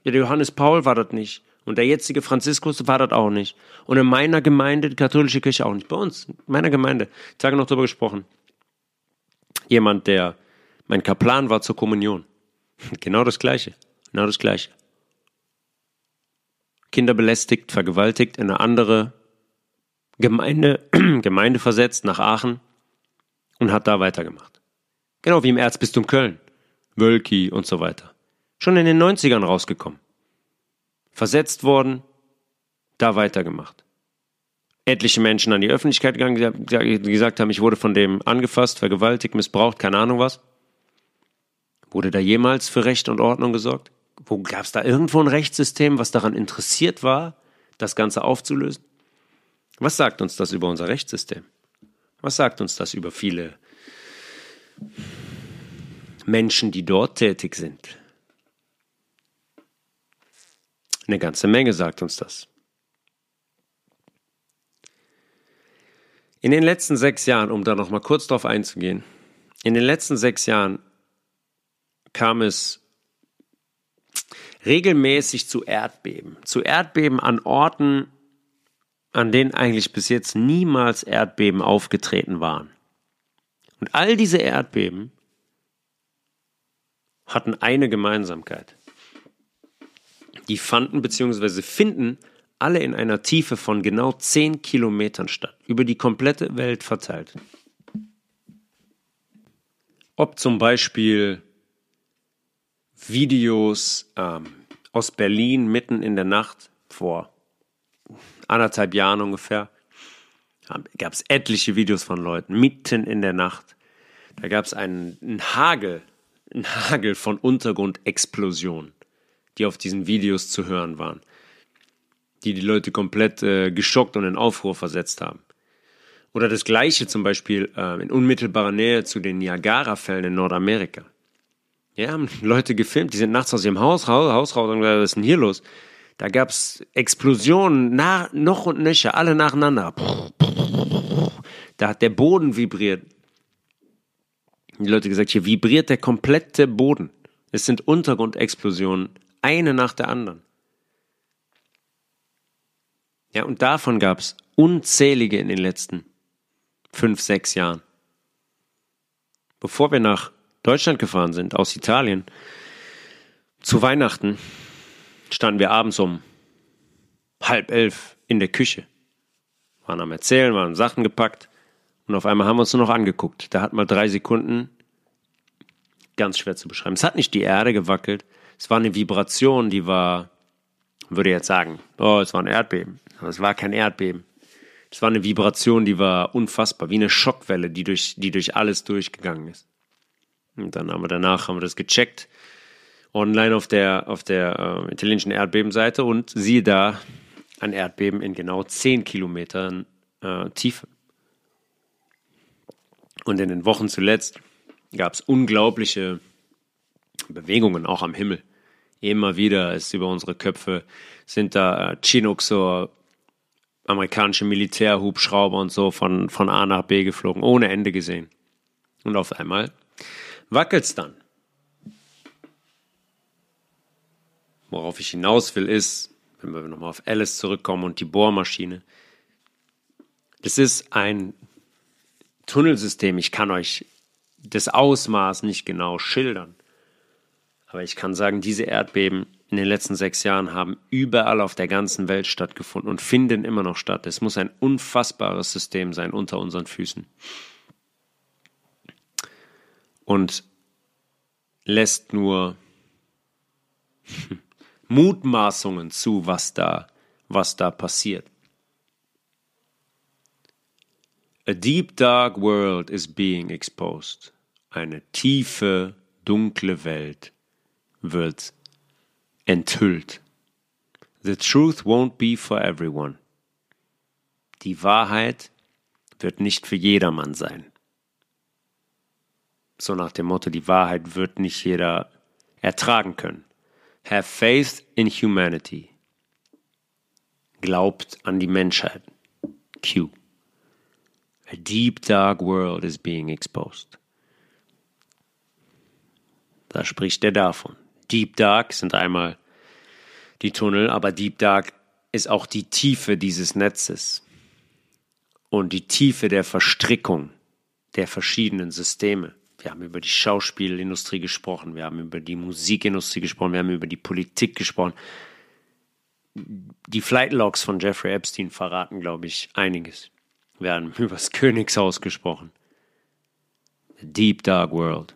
Ja, der Johannes Paul war das nicht. Und der jetzige Franziskus war das auch nicht. Und in meiner Gemeinde, die katholische Kirche auch nicht. Bei uns, in meiner Gemeinde. Tage noch darüber gesprochen. Jemand, der mein Kaplan war zur Kommunion. Genau das Gleiche. Genau das Gleiche. Kinder belästigt, vergewaltigt, in eine andere Gemeinde, Gemeinde versetzt nach Aachen und hat da weitergemacht. Genau wie im Erzbistum Köln, Wölki und so weiter. Schon in den 90ern rausgekommen. Versetzt worden, da weitergemacht. Etliche Menschen an die Öffentlichkeit gegangen, die gesagt haben, ich wurde von dem angefasst, vergewaltigt, missbraucht, keine Ahnung was. Wurde da jemals für Recht und Ordnung gesorgt? Wo gab es da irgendwo ein Rechtssystem, was daran interessiert war, das Ganze aufzulösen? Was sagt uns das über unser Rechtssystem? Was sagt uns das über viele Menschen, die dort tätig sind. Eine ganze Menge sagt uns das. In den letzten sechs Jahren, um da noch mal kurz drauf einzugehen, in den letzten sechs Jahren kam es regelmäßig zu Erdbeben. Zu Erdbeben an Orten, an denen eigentlich bis jetzt niemals Erdbeben aufgetreten waren. Und all diese Erdbeben hatten eine Gemeinsamkeit. Die fanden bzw. finden alle in einer Tiefe von genau 10 Kilometern statt, über die komplette Welt verteilt. Ob zum Beispiel Videos ähm, aus Berlin mitten in der Nacht vor anderthalb Jahren ungefähr, gab es etliche Videos von Leuten mitten in der Nacht. Da gab es einen, einen Hagel, einen Hagel von Untergrundexplosionen, die auf diesen Videos zu hören waren. die die Leute komplett äh, geschockt und in Aufruhr versetzt haben. Oder das gleiche zum Beispiel äh, in unmittelbarer Nähe zu den Niagara-Fällen in Nordamerika. Ja, haben Leute gefilmt, die sind nachts aus ihrem Haus, Haus, Haus raus und gesagt, was ist denn hier los? Da gab es Explosionen, nach, noch und nöcher, alle nacheinander. Da hat der Boden vibriert. Die Leute gesagt, hier vibriert der komplette Boden. Es sind Untergrundexplosionen, eine nach der anderen. Ja, und davon gab es unzählige in den letzten fünf, sechs Jahren. Bevor wir nach Deutschland gefahren sind, aus Italien, zu Weihnachten, standen wir abends um halb elf in der Küche. Waren am Erzählen, waren Sachen gepackt und auf einmal haben wir uns nur noch angeguckt. Da hat mal drei Sekunden ganz schwer zu beschreiben. Es hat nicht die Erde gewackelt, es war eine Vibration, die war, würde jetzt sagen, oh, es war ein Erdbeben. Aber es war kein Erdbeben. Es war eine Vibration, die war unfassbar, wie eine Schockwelle, die durch, die durch alles durchgegangen ist. Und dann haben wir danach haben wir das gecheckt online auf der, auf der äh, italienischen Erdbebenseite und siehe da ein Erdbeben in genau 10 Kilometern äh, Tiefe. Und in den Wochen zuletzt gab es unglaubliche Bewegungen auch am Himmel. Immer wieder ist über unsere Köpfe sind da äh, Chinook, amerikanische Militärhubschrauber und so von, von A nach B geflogen, ohne Ende gesehen. Und auf einmal wackelt es dann. Worauf ich hinaus will, ist, wenn wir nochmal auf Alice zurückkommen und die Bohrmaschine. Das ist ein Tunnelsystem. Ich kann euch das Ausmaß nicht genau schildern. Aber ich kann sagen, diese Erdbeben in den letzten sechs Jahren haben überall auf der ganzen Welt stattgefunden und finden immer noch statt. Es muss ein unfassbares System sein unter unseren Füßen. Und lässt nur Mutmaßungen zu, was da, was da passiert. A deep dark world is being exposed. Eine tiefe, dunkle Welt wird enthüllt. The truth won't be for everyone. Die Wahrheit wird nicht für jedermann sein. So nach dem Motto, die Wahrheit wird nicht jeder ertragen können. Have faith in humanity. Glaubt an die Menschheit. Q. A deep dark world is being exposed. Da spricht er davon. Deep Dark sind einmal die Tunnel, aber Deep Dark ist auch die Tiefe dieses Netzes und die Tiefe der Verstrickung der verschiedenen Systeme. Wir haben über die Schauspielindustrie gesprochen, wir haben über die Musikindustrie gesprochen, wir haben über die Politik gesprochen. Die Flight Logs von Jeffrey Epstein verraten, glaube ich, einiges. Wir haben über das Königshaus gesprochen. The Deep Dark World.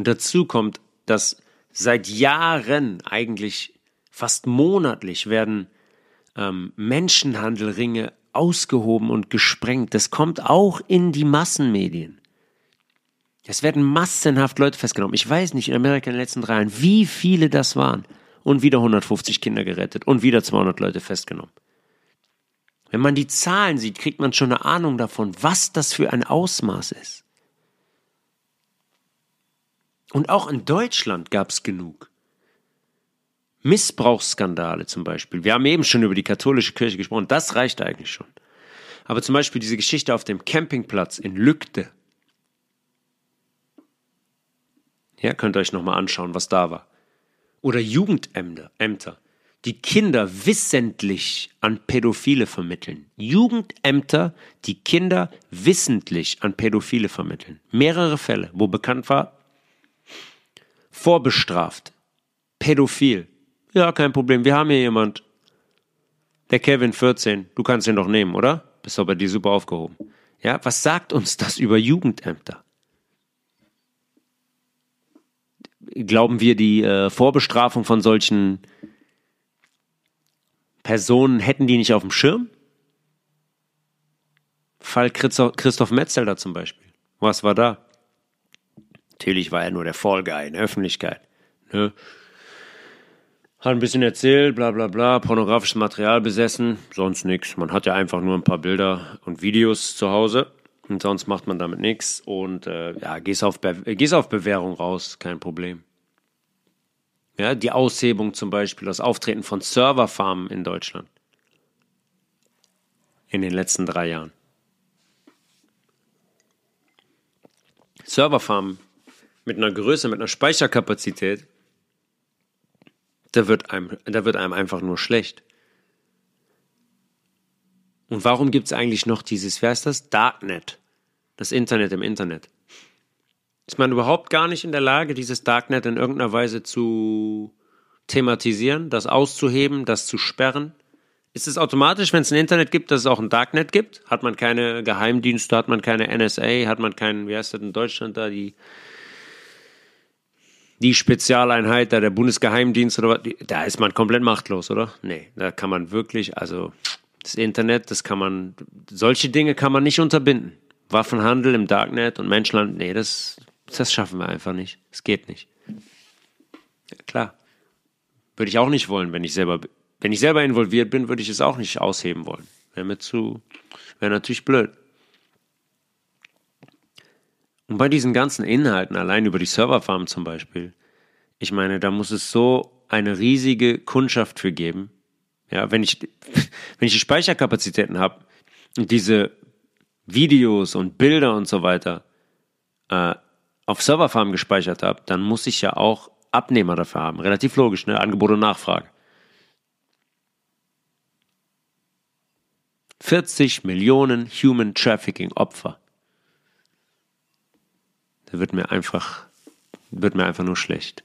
Und dazu kommt, dass seit Jahren, eigentlich fast monatlich, werden ähm, Menschenhandelringe ausgehoben und gesprengt. Das kommt auch in die Massenmedien. Es werden massenhaft Leute festgenommen. Ich weiß nicht in Amerika in den letzten drei Jahren, wie viele das waren. Und wieder 150 Kinder gerettet und wieder 200 Leute festgenommen. Wenn man die Zahlen sieht, kriegt man schon eine Ahnung davon, was das für ein Ausmaß ist. Und auch in Deutschland gab es genug. Missbrauchsskandale zum Beispiel. Wir haben eben schon über die katholische Kirche gesprochen. Das reicht eigentlich schon. Aber zum Beispiel diese Geschichte auf dem Campingplatz in Lügde. Ja, könnt ihr euch nochmal anschauen, was da war. Oder Jugendämter, Ämter, die Kinder wissentlich an Pädophile vermitteln. Jugendämter, die Kinder wissentlich an Pädophile vermitteln. Mehrere Fälle, wo bekannt war, vorbestraft, pädophil. Ja, kein Problem, wir haben hier jemand. Der Kevin 14, du kannst ihn doch nehmen, oder? Bist doch bei dir super aufgehoben. Ja, was sagt uns das über Jugendämter? Glauben wir, die äh, Vorbestrafung von solchen Personen hätten die nicht auf dem Schirm? Fall Christoph Metzelder zum Beispiel. Was war da? Natürlich war er nur der Fall Guy in der Öffentlichkeit. Ne? Hat ein bisschen erzählt, bla bla bla, pornografisches Material besessen, sonst nichts. Man hat ja einfach nur ein paar Bilder und Videos zu Hause und sonst macht man damit nichts. Und äh, ja, gehst auf, Be gehst auf Bewährung raus, kein Problem. Ja, die Aushebung zum Beispiel, das Auftreten von Serverfarmen in Deutschland in den letzten drei Jahren. Serverfarmen mit einer Größe, mit einer Speicherkapazität, da wird einem, da wird einem einfach nur schlecht. Und warum gibt es eigentlich noch dieses, wer ist das? Darknet. Das Internet im Internet. Ist man überhaupt gar nicht in der Lage, dieses Darknet in irgendeiner Weise zu thematisieren, das auszuheben, das zu sperren? Ist es automatisch, wenn es ein Internet gibt, dass es auch ein Darknet gibt? Hat man keine Geheimdienste, hat man keine NSA, hat man keinen, wie heißt das in Deutschland da, die, die Spezialeinheit da, der Bundesgeheimdienst oder was? Da ist man komplett machtlos, oder? Nee, da kann man wirklich, also das Internet, das kann man, solche Dinge kann man nicht unterbinden. Waffenhandel im Darknet und Menschland, nee, das, das schaffen wir einfach nicht. Es geht nicht. Ja, klar. Würde ich auch nicht wollen, wenn ich selber, wenn ich selber involviert bin, würde ich es auch nicht ausheben wollen. Wäre mir zu, wäre natürlich blöd. Und bei diesen ganzen Inhalten, allein über die Serverfarm zum Beispiel, ich meine, da muss es so eine riesige Kundschaft für geben. Ja, wenn ich, wenn ich die Speicherkapazitäten habe und diese Videos und Bilder und so weiter äh, auf Serverfarm gespeichert habe, dann muss ich ja auch Abnehmer dafür haben. Relativ logisch, ne? Angebot und Nachfrage. 40 Millionen Human Trafficking Opfer. Da wird mir einfach, wird mir einfach nur schlecht.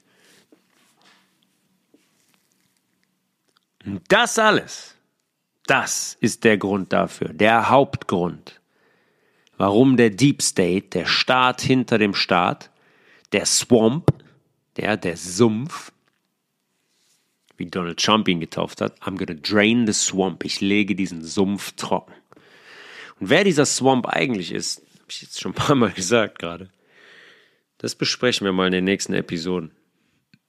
Und das alles, das ist der Grund dafür, der Hauptgrund, warum der Deep State, der Staat hinter dem Staat, der Swamp, der, der Sumpf, wie Donald Trump ihn getauft hat, I'm gonna drain the swamp. Ich lege diesen Sumpf trocken. Und wer dieser Swamp eigentlich ist, habe ich jetzt schon ein paar Mal gesagt gerade. Das besprechen wir mal in den nächsten Episoden.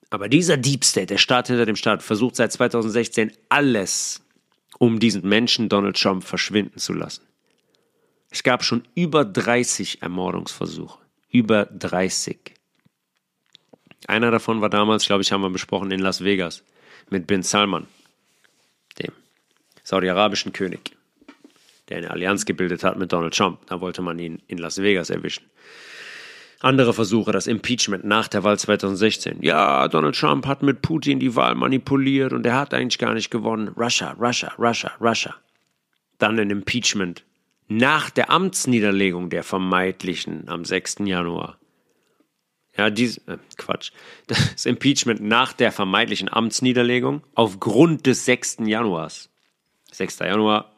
Aber dieser Deep State, der Staat hinter dem Staat, versucht seit 2016 alles, um diesen Menschen Donald Trump verschwinden zu lassen. Es gab schon über 30 Ermordungsversuche. Über 30. Einer davon war damals, glaube ich, haben wir besprochen, in Las Vegas mit Bin Salman, dem saudi-arabischen König, der eine Allianz gebildet hat mit Donald Trump. Da wollte man ihn in Las Vegas erwischen. Andere Versuche, das Impeachment nach der Wahl 2016. Ja, Donald Trump hat mit Putin die Wahl manipuliert und er hat eigentlich gar nicht gewonnen. Russia, Russia, Russia, Russia. Dann ein Impeachment nach der Amtsniederlegung der vermeintlichen am 6. Januar. Ja, dies, äh, Quatsch. Das Impeachment nach der vermeintlichen Amtsniederlegung aufgrund des 6. Januars. 6. Januar.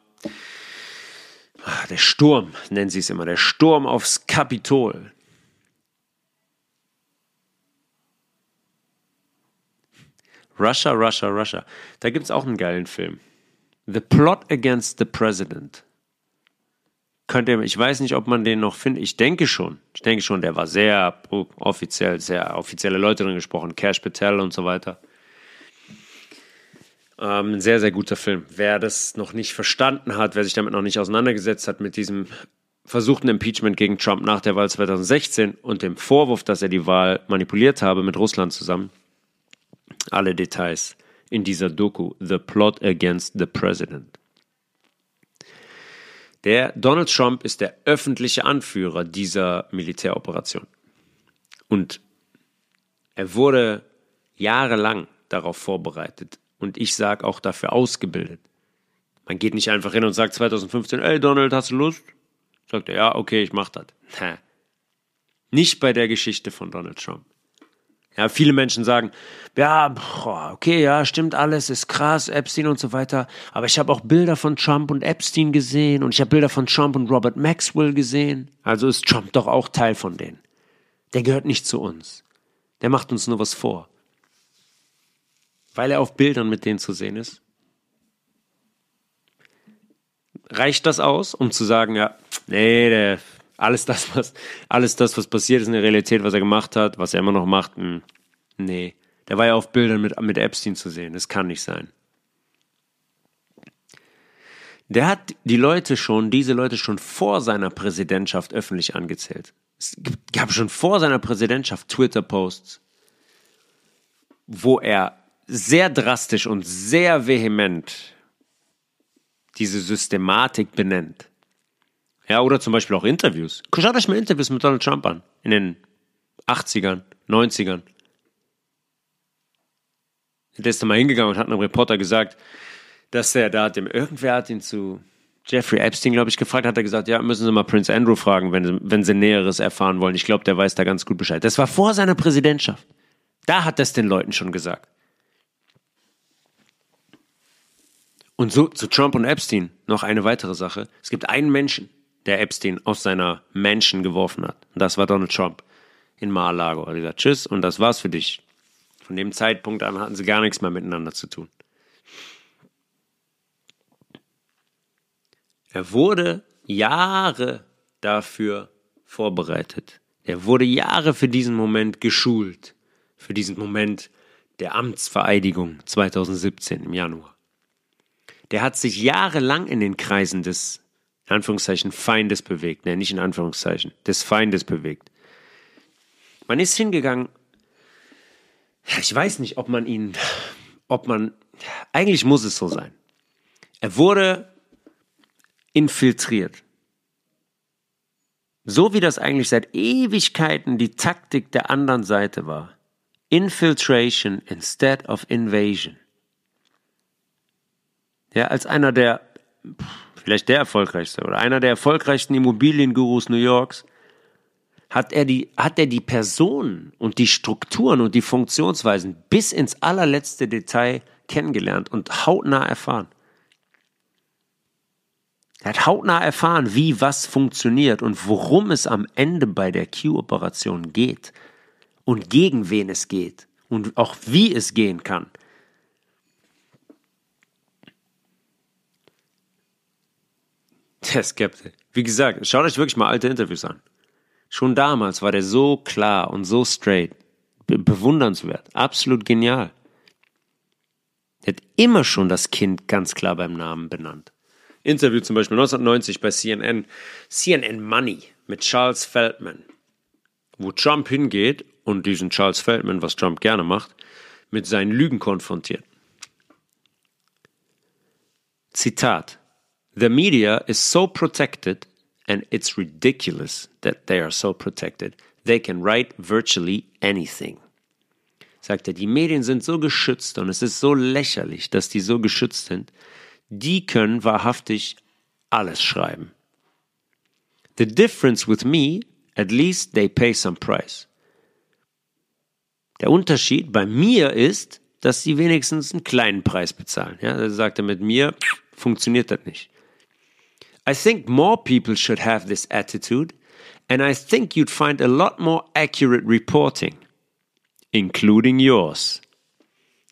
Ah, der Sturm, nennen sie es immer, der Sturm aufs Kapitol. Russia, Russia, Russia. Da gibt es auch einen geilen Film. The Plot Against the President könnt ihr, ich weiß nicht, ob man den noch findet. Ich denke schon. Ich denke schon, der war sehr offiziell, sehr offizielle Leute drin gesprochen, Cash Patel und so weiter. Ähm, ein sehr, sehr guter Film. Wer das noch nicht verstanden hat, wer sich damit noch nicht auseinandergesetzt hat mit diesem versuchten Impeachment gegen Trump nach der Wahl 2016 und dem Vorwurf, dass er die Wahl manipuliert habe mit Russland zusammen, alle Details in dieser Doku The Plot Against the President. Der Donald Trump ist der öffentliche Anführer dieser Militäroperation. Und er wurde jahrelang darauf vorbereitet und ich sage auch dafür ausgebildet. Man geht nicht einfach hin und sagt 2015, ey Donald, hast du Lust? Sagt er, ja, okay, ich mach das. Nicht bei der Geschichte von Donald Trump. Ja, viele Menschen sagen, ja, okay, ja, stimmt alles, ist krass, Epstein und so weiter. Aber ich habe auch Bilder von Trump und Epstein gesehen und ich habe Bilder von Trump und Robert Maxwell gesehen. Also ist Trump doch auch Teil von denen. Der gehört nicht zu uns. Der macht uns nur was vor. Weil er auf Bildern mit denen zu sehen ist. Reicht das aus, um zu sagen, ja, nee, der alles das, was, alles das, was passiert ist in der Realität, was er gemacht hat, was er immer noch macht, mh, hm, nee, Der war ja auf Bildern mit, mit Epstein zu sehen. Das kann nicht sein. Der hat die Leute schon, diese Leute schon vor seiner Präsidentschaft öffentlich angezählt. Es gab schon vor seiner Präsidentschaft Twitter-Posts, wo er sehr drastisch und sehr vehement diese Systematik benennt. Ja, oder zum Beispiel auch Interviews. Schaut euch mal Interviews mit Donald Trump an. In den 80ern, 90ern. Der ist da mal hingegangen und hat einem Reporter gesagt, dass er da hat dem, irgendwer hat ihn zu Jeffrey Epstein, glaube ich, gefragt, hat er gesagt, ja, müssen Sie mal Prince Andrew fragen, wenn, wenn Sie Näheres erfahren wollen. Ich glaube, der weiß da ganz gut Bescheid. Das war vor seiner Präsidentschaft. Da hat er es den Leuten schon gesagt. Und so zu Trump und Epstein noch eine weitere Sache. Es gibt einen Menschen, der Epstein aus seiner Mansion geworfen hat. Und das war Donald Trump in Mar-a-Lago. Er hat gesagt, tschüss und das war's für dich. Von dem Zeitpunkt an hatten sie gar nichts mehr miteinander zu tun. Er wurde Jahre dafür vorbereitet. Er wurde Jahre für diesen Moment geschult. Für diesen Moment der Amtsvereidigung 2017 im Januar der hat sich jahrelang in den Kreisen des, in Anführungszeichen, Feindes bewegt. Ne, nicht in Anführungszeichen, des Feindes bewegt. Man ist hingegangen, ich weiß nicht, ob man ihn, ob man, eigentlich muss es so sein. Er wurde infiltriert. So wie das eigentlich seit Ewigkeiten die Taktik der anderen Seite war. Infiltration instead of invasion ja, als einer der, vielleicht der erfolgreichste oder einer der erfolgreichsten Immobiliengurus New Yorks, hat er die, hat er die Personen und die Strukturen und die Funktionsweisen bis ins allerletzte Detail kennengelernt und hautnah erfahren. Er hat hautnah erfahren, wie was funktioniert und worum es am Ende bei der Q-Operation geht und gegen wen es geht und auch wie es gehen kann. Der Skeptik. Wie gesagt, schaut euch wirklich mal alte Interviews an. Schon damals war der so klar und so straight. Be bewundernswert. Absolut genial. Er hat immer schon das Kind ganz klar beim Namen benannt. Interview zum Beispiel 1990 bei CNN. CNN Money mit Charles Feldman. Wo Trump hingeht und diesen Charles Feldman, was Trump gerne macht, mit seinen Lügen konfrontiert. Zitat. The media is so protected, and it's ridiculous that they are so protected. They can write virtually anything. Sagt er, die Medien sind so geschützt und es ist so lächerlich, dass die so geschützt sind. Die können wahrhaftig alles schreiben. The difference with me, at least they pay some price. Der Unterschied bei mir ist, dass sie wenigstens einen kleinen Preis bezahlen. Ja, er sagte, mit mir funktioniert das nicht. I think more people should have this attitude, and I think you'd find a lot more accurate reporting, including yours.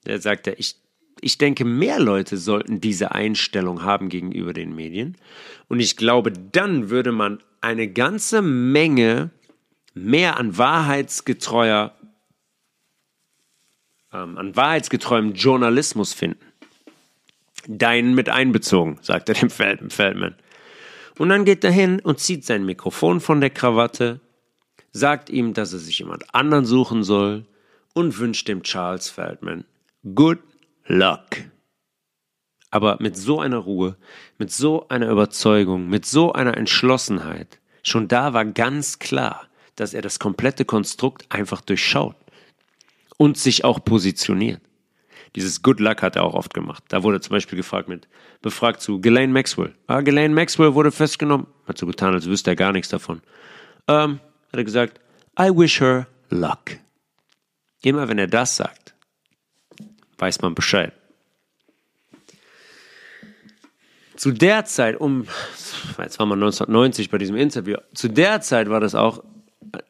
Da sagt er, ich, ich denke, mehr Leute sollten diese Einstellung haben gegenüber den Medien. Und ich glaube, dann würde man eine ganze Menge mehr an wahrheitsgetreuer, ähm, an wahrheitsgetreuem Journalismus finden. Deinen mit einbezogen, sagt er dem Feldman. Und dann geht er hin und zieht sein Mikrofon von der Krawatte, sagt ihm, dass er sich jemand anderen suchen soll und wünscht dem Charles Feldman good luck. Aber mit so einer Ruhe, mit so einer Überzeugung, mit so einer Entschlossenheit, schon da war ganz klar, dass er das komplette Konstrukt einfach durchschaut und sich auch positioniert. Dieses Good Luck hat er auch oft gemacht. Da wurde zum Beispiel gefragt mit, befragt zu Ghislaine Maxwell. Ah, Ghislaine Maxwell wurde festgenommen. Hat so getan, als wüsste er gar nichts davon. Ähm, hat er gesagt, I wish her luck. Immer wenn er das sagt, weiß man Bescheid. Zu der Zeit, um, jetzt waren wir 1990 bei diesem Interview, zu der Zeit war das auch,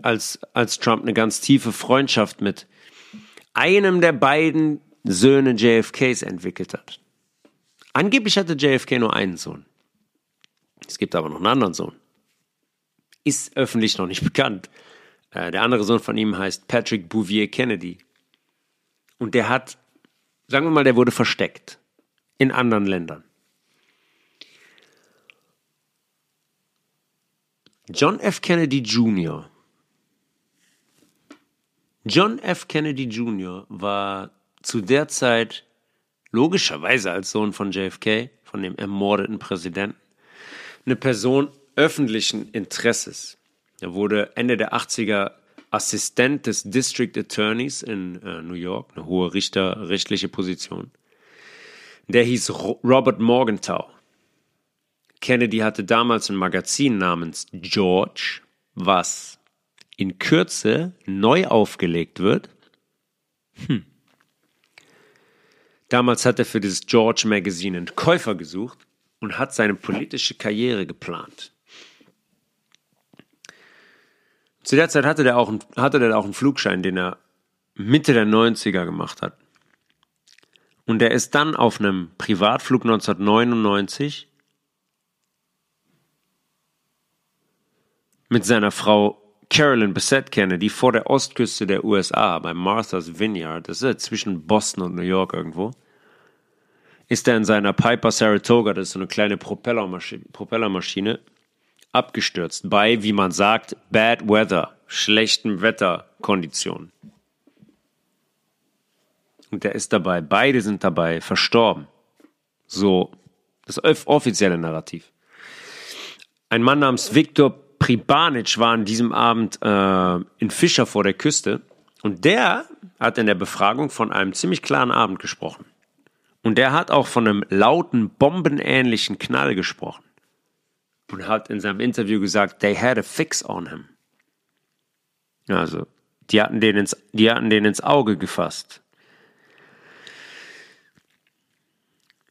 als, als Trump eine ganz tiefe Freundschaft mit einem der beiden Söhne JFKs entwickelt hat. Angeblich hatte JFK nur einen Sohn. Es gibt aber noch einen anderen Sohn. Ist öffentlich noch nicht bekannt. Äh, der andere Sohn von ihm heißt Patrick Bouvier Kennedy. Und der hat, sagen wir mal, der wurde versteckt in anderen Ländern. John F. Kennedy Jr. John F. Kennedy Jr. war zu der Zeit logischerweise als Sohn von JFK, von dem ermordeten Präsidenten, eine Person öffentlichen Interesses. Er wurde Ende der 80er Assistent des District Attorneys in äh, New York, eine hohe richterrechtliche Position. Der hieß Robert Morgenthau. Kennedy hatte damals ein Magazin namens George, was in Kürze neu aufgelegt wird. Hm. Damals hat er für dieses George Magazine einen Käufer gesucht und hat seine politische Karriere geplant. Zu der Zeit hatte der auch, hatte der auch einen Flugschein, den er Mitte der 90er gemacht hat. Und er ist dann auf einem Privatflug 1999 mit seiner Frau Carolyn Bessette Kennedy vor der Ostküste der USA bei Martha's Vineyard, das ist zwischen Boston und New York irgendwo, ist er in seiner Piper Saratoga, das ist so eine kleine Propellermaschine, Propellermaschine abgestürzt bei, wie man sagt, Bad Weather, schlechten Wetterkonditionen. Und er ist dabei, beide sind dabei verstorben. So das offizielle Narrativ. Ein Mann namens Viktor Pribanic war an diesem Abend äh, in Fischer vor der Küste und der hat in der Befragung von einem ziemlich klaren Abend gesprochen. Und der hat auch von einem lauten, bombenähnlichen Knall gesprochen. Und hat in seinem Interview gesagt, they had a fix on him. Also, die hatten den ins, die hatten den ins Auge gefasst.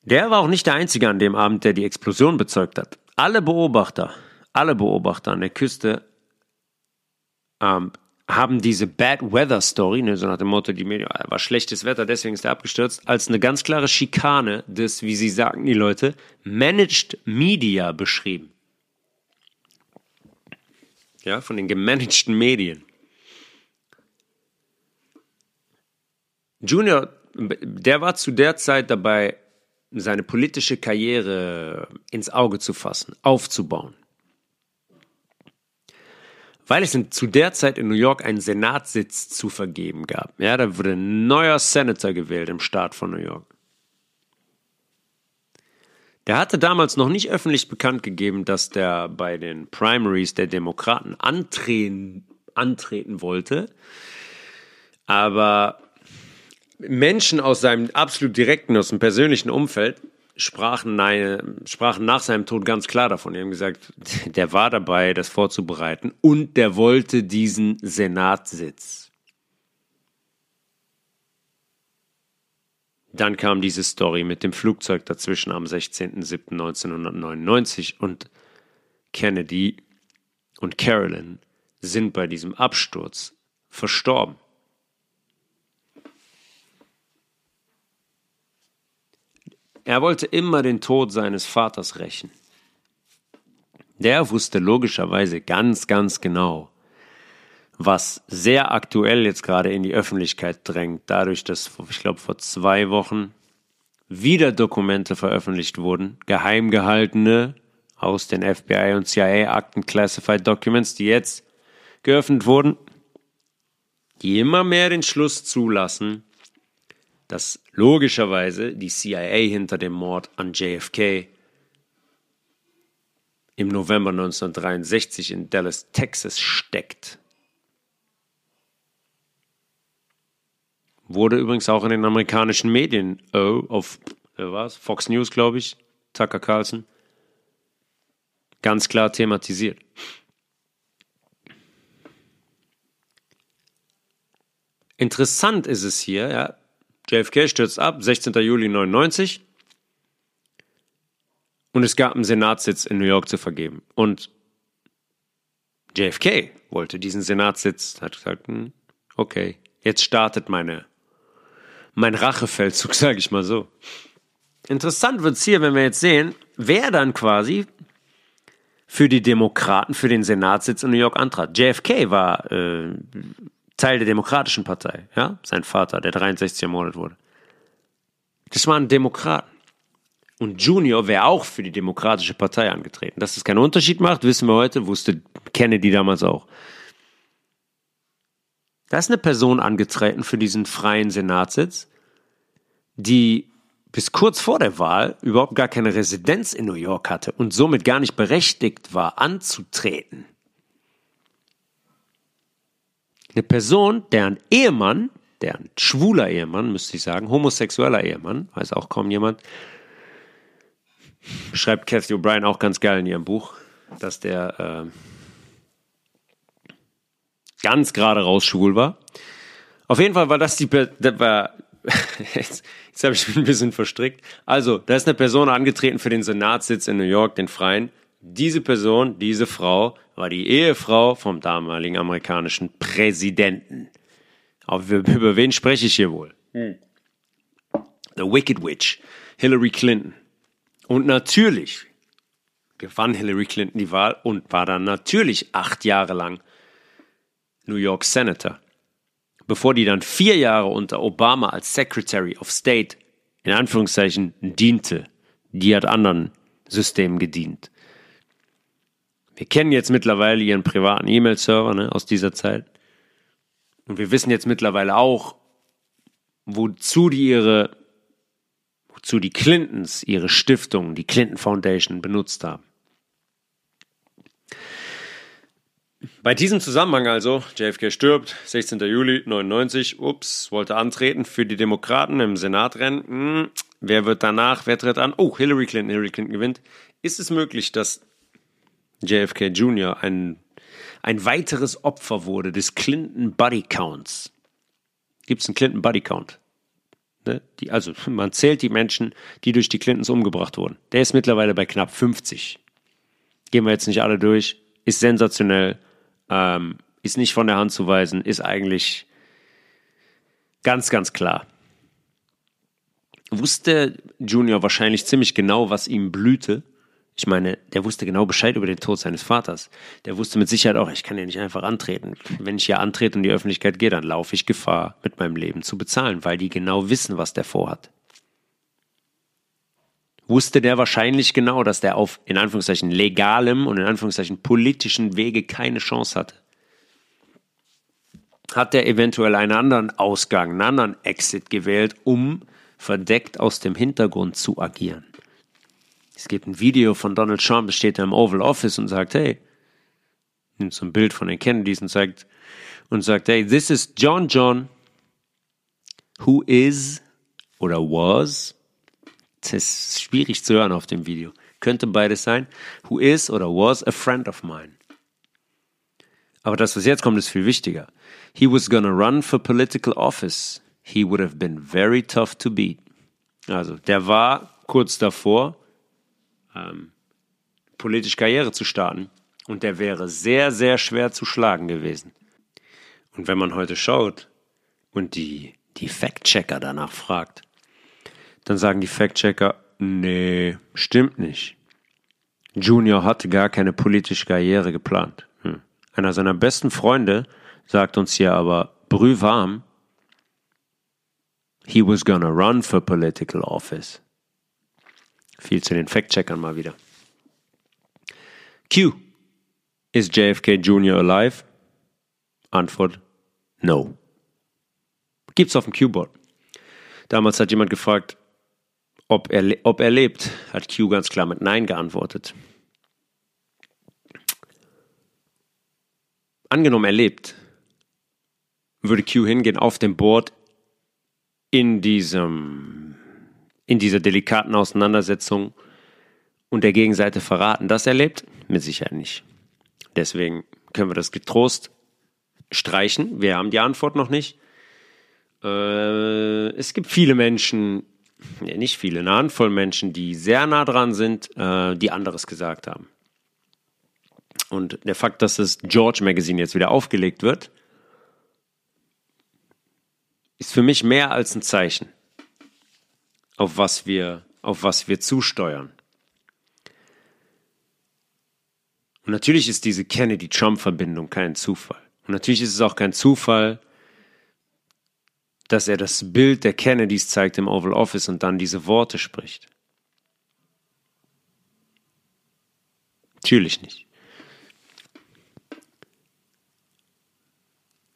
Der war auch nicht der Einzige an dem Abend, der die Explosion bezeugt hat. Alle Beobachter alle Beobachter an der Küste ähm, haben diese Bad Weather Story, ne, so nach dem Motto, die Medien, war schlechtes Wetter, deswegen ist er abgestürzt, als eine ganz klare Schikane des, wie sie sagen die Leute, Managed Media beschrieben. Ja, von den gemanagten Medien. Junior, der war zu der Zeit dabei, seine politische Karriere ins Auge zu fassen, aufzubauen weil es zu der Zeit in New York einen Senatssitz zu vergeben gab. Ja, da wurde ein neuer Senator gewählt im Staat von New York. Der hatte damals noch nicht öffentlich bekannt gegeben, dass der bei den Primaries der Demokraten antreten, antreten wollte. Aber Menschen aus seinem absolut direkten, aus dem persönlichen Umfeld sprachen, nein, sprachen nach seinem Tod ganz klar davon. Die haben gesagt, der war dabei, das vorzubereiten und der wollte diesen Senatssitz. Dann kam diese Story mit dem Flugzeug dazwischen am 16.07.1999 und Kennedy und Carolyn sind bei diesem Absturz verstorben. Er wollte immer den Tod seines Vaters rächen. Der wusste logischerweise ganz, ganz genau, was sehr aktuell jetzt gerade in die Öffentlichkeit drängt, dadurch, dass, ich glaube, vor zwei Wochen wieder Dokumente veröffentlicht wurden, geheim gehaltene aus den FBI und CIA-Akten Classified Documents, die jetzt geöffnet wurden, die immer mehr den Schluss zulassen, dass logischerweise die CIA hinter dem Mord an JFK im November 1963 in Dallas, Texas steckt. Wurde übrigens auch in den amerikanischen Medien, oh, auf was, Fox News, glaube ich, Tucker Carlson, ganz klar thematisiert. Interessant ist es hier, ja, JFK stürzt ab, 16. Juli 99. Und es gab einen Senatssitz in New York zu vergeben. Und JFK wollte diesen Senatssitz, hat gesagt, hm, okay, jetzt startet meine, mein Rachefeldzug, sage ich mal so. Interessant wird es hier, wenn wir jetzt sehen, wer dann quasi für die Demokraten für den Senatssitz in New York antrat. JFK war äh, Teil der Demokratischen Partei, ja, sein Vater, der 63 ermordet wurde. Das waren Demokraten. Und Junior wäre auch für die Demokratische Partei angetreten. Dass es keinen Unterschied macht, wissen wir heute, wusste Kennedy damals auch. Da ist eine Person angetreten für diesen freien Senatssitz, die bis kurz vor der Wahl überhaupt gar keine Residenz in New York hatte und somit gar nicht berechtigt war, anzutreten. Eine Person, deren Ehemann, deren schwuler Ehemann, müsste ich sagen, homosexueller Ehemann, weiß auch kaum jemand, schreibt Cathy O'Brien auch ganz geil in ihrem Buch, dass der äh, ganz gerade raus schwul war. Auf jeden Fall war das die, das war, jetzt, jetzt habe ich mich ein bisschen verstrickt. Also, da ist eine Person angetreten für den Senatssitz in New York, den Freien. Diese Person, diese Frau, war die Ehefrau vom damaligen amerikanischen Präsidenten. Aber über wen spreche ich hier wohl? Hm. The Wicked Witch, Hillary Clinton. Und natürlich gewann Hillary Clinton die Wahl und war dann natürlich acht Jahre lang New York Senator. Bevor die dann vier Jahre unter Obama als Secretary of State in Anführungszeichen diente. Die hat anderen Systemen gedient. Wir kennen jetzt mittlerweile ihren privaten E-Mail-Server ne, aus dieser Zeit. Und wir wissen jetzt mittlerweile auch, wozu die ihre wozu die Clintons ihre Stiftung, die Clinton Foundation, benutzt haben. Bei diesem Zusammenhang also, JFK stirbt, 16. Juli 99, ups, wollte antreten für die Demokraten im Senatrennen. Hm, wer wird danach, wer tritt an? Oh, Hillary Clinton, Hillary Clinton gewinnt. Ist es möglich, dass JFK Jr. ein, ein weiteres Opfer wurde des Clinton Buddy Counts? Gibt es einen Clinton Buddy Count? Ne? Die, also man zählt die Menschen, die durch die Clintons umgebracht wurden. Der ist mittlerweile bei knapp 50. Gehen wir jetzt nicht alle durch. Ist sensationell, ähm, ist nicht von der Hand zu weisen, ist eigentlich ganz, ganz klar. Wusste Junior wahrscheinlich ziemlich genau, was ihm blühte ich meine, der wusste genau Bescheid über den Tod seines Vaters. Der wusste mit Sicherheit auch, ich kann ja nicht einfach antreten. Wenn ich hier antrete und die Öffentlichkeit gehe, dann laufe ich Gefahr, mit meinem Leben zu bezahlen, weil die genau wissen, was der vorhat. Wusste der wahrscheinlich genau, dass der auf in Anführungszeichen legalem und in Anführungszeichen politischen Wege keine Chance hatte? Hat der eventuell einen anderen Ausgang, einen anderen Exit gewählt, um verdeckt aus dem Hintergrund zu agieren? Es gibt ein Video von Donald Trump, steht da im Oval Office und sagt, hey, nimmt so ein Bild von den Kennedys und sagt, und sagt, hey, this is John John, who is oder was, das ist schwierig zu hören auf dem Video, könnte beides sein, who is oder was a friend of mine. Aber das, was jetzt kommt, ist viel wichtiger. He was gonna run for political office. He would have been very tough to beat. Also, der war kurz davor, ähm, politisch Karriere zu starten. Und der wäre sehr, sehr schwer zu schlagen gewesen. Und wenn man heute schaut und die, die Fact-Checker danach fragt, dann sagen die Fact-Checker, nee, stimmt nicht. Junior hatte gar keine politische Karriere geplant. Hm. Einer seiner besten Freunde sagt uns hier aber brühwarm, he was gonna run for political office. Viel zu den Fact-Checkern mal wieder. Q. Is JFK Jr. alive? Antwort: No. Gibt's auf dem Q-Board. Damals hat jemand gefragt, ob er, ob er lebt, hat Q ganz klar mit Nein geantwortet. Angenommen, er lebt, würde Q hingehen auf dem Board in diesem in dieser delikaten Auseinandersetzung und der Gegenseite verraten, dass er lebt? Mit Sicherheit nicht. Deswegen können wir das getrost streichen. Wir haben die Antwort noch nicht. Äh, es gibt viele Menschen, ja, nicht viele, eine Handvoll Menschen, die sehr nah dran sind, äh, die anderes gesagt haben. Und der Fakt, dass das George Magazine jetzt wieder aufgelegt wird, ist für mich mehr als ein Zeichen auf was wir, auf was wir zusteuern. Und natürlich ist diese Kennedy-Trump-Verbindung kein Zufall. Und natürlich ist es auch kein Zufall, dass er das Bild der Kennedys zeigt im Oval Office und dann diese Worte spricht. Natürlich nicht.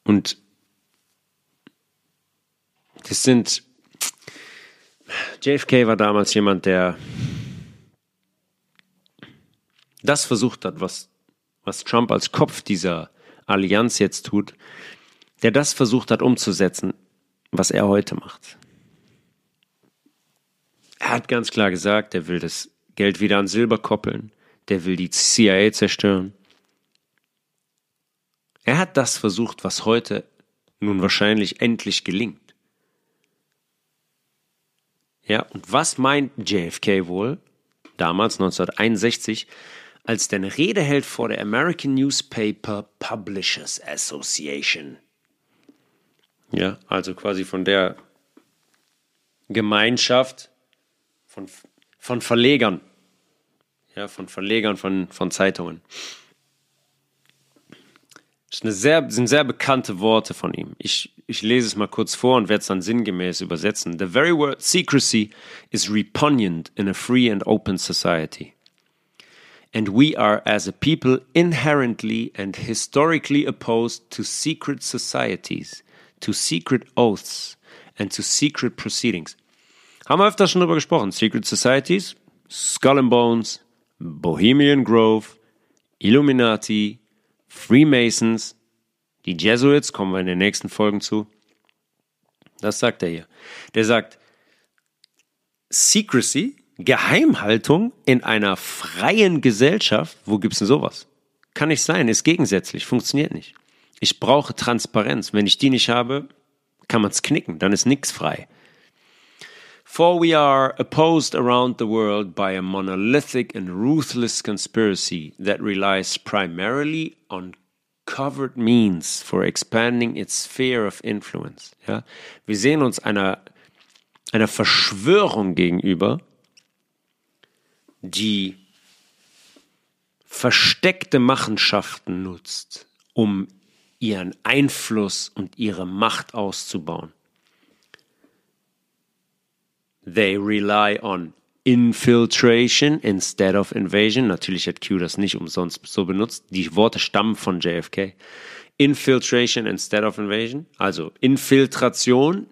Und das sind. JFK war damals jemand, der das versucht hat, was, was Trump als Kopf dieser Allianz jetzt tut, der das versucht hat umzusetzen, was er heute macht. Er hat ganz klar gesagt, er will das Geld wieder an Silber koppeln, der will die CIA zerstören. Er hat das versucht, was heute nun wahrscheinlich endlich gelingt. Ja, und was meint JFK wohl, damals 1961, als der eine Rede hält vor der American Newspaper Publishers Association? Ja, also quasi von der Gemeinschaft von, von Verlegern. Ja, von Verlegern von, von Zeitungen. Das sind sehr, sind sehr bekannte Worte von ihm. Ich, ich lese es mal kurz vor und werde es dann sinngemäß übersetzen. The very word secrecy is repugnant in a free and open society. And we are, as a people, inherently and historically opposed to secret societies to secret oaths and to secret proceedings. Haben wir öfter schon drüber gesprochen. Secret Societies, Skull and Bones, Bohemian Grove, Illuminati, Freemasons, die Jesuits, kommen wir in den nächsten Folgen zu. Das sagt er hier. Der sagt, Secrecy, Geheimhaltung in einer freien Gesellschaft, wo gibt's denn sowas? Kann nicht sein, ist gegensätzlich, funktioniert nicht. Ich brauche Transparenz. Wenn ich die nicht habe, kann man es knicken, dann ist nichts frei. For we are opposed around the world by a monolithic and ruthless conspiracy that relies primarily on covered means for expanding its sphere of influence. Ja? Wir sehen uns einer, einer Verschwörung gegenüber, die versteckte Machenschaften nutzt, um ihren Einfluss und ihre Macht auszubauen. They rely on infiltration instead of invasion. Natürlich hat Q das nicht umsonst so benutzt. Die Worte stammen von JFK. Infiltration instead of invasion. Also Infiltration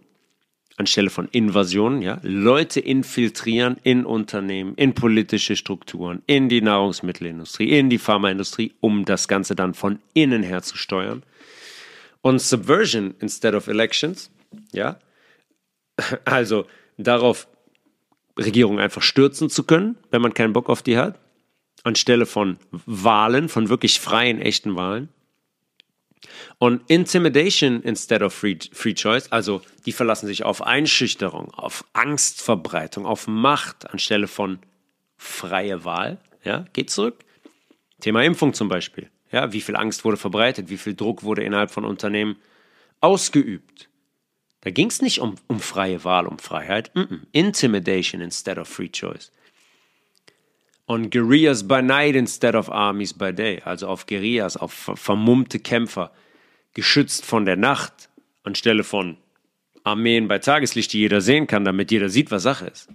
anstelle von Invasion, ja. Leute infiltrieren in Unternehmen, in politische Strukturen, in die Nahrungsmittelindustrie, in die Pharmaindustrie, um das Ganze dann von innen her zu steuern on subversion instead of elections. Ja, also darauf Regierungen einfach stürzen zu können, wenn man keinen Bock auf die hat, anstelle von Wahlen, von wirklich freien, echten Wahlen. Und Intimidation instead of free, free choice, also die verlassen sich auf Einschüchterung, auf Angstverbreitung, auf Macht anstelle von freie Wahl. Ja, geht zurück. Thema Impfung zum Beispiel. Ja, wie viel Angst wurde verbreitet, wie viel Druck wurde innerhalb von Unternehmen ausgeübt. Da ging es nicht um, um freie Wahl, um Freiheit. Mm -mm. Intimidation instead of free choice. On Guerillas by night instead of armies by day. Also auf Guerillas, auf vermummte Kämpfer, geschützt von der Nacht, anstelle von Armeen bei Tageslicht, die jeder sehen kann, damit jeder sieht, was Sache ist.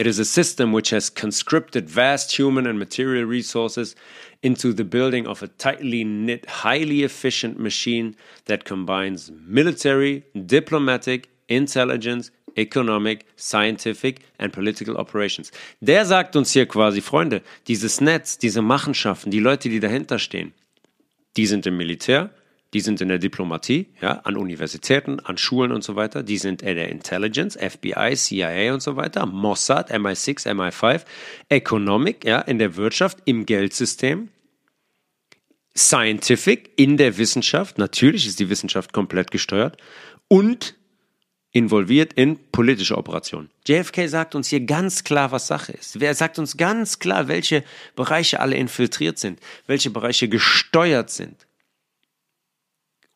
It is a system which has conscripted vast human and material resources into the building of a tightly knit, highly efficient machine that combines military, diplomatic, intelligence, economic, scientific and political operations. Der sagt uns hier quasi, Freunde, dieses Netz, diese Machenschaften, die Leute, die dahinter stehen, die sind im Militär, die sind in der Diplomatie, ja, an Universitäten, an Schulen und so weiter, die sind in der Intelligence, FBI, CIA und so weiter, Mossad, MI6, MI5, Economic, ja, in der Wirtschaft, im Geldsystem, Scientific, in der Wissenschaft, natürlich ist die Wissenschaft komplett gesteuert. Und involviert in politische Operationen. JFK sagt uns hier ganz klar, was Sache ist. Er sagt uns ganz klar, welche Bereiche alle infiltriert sind, welche Bereiche gesteuert sind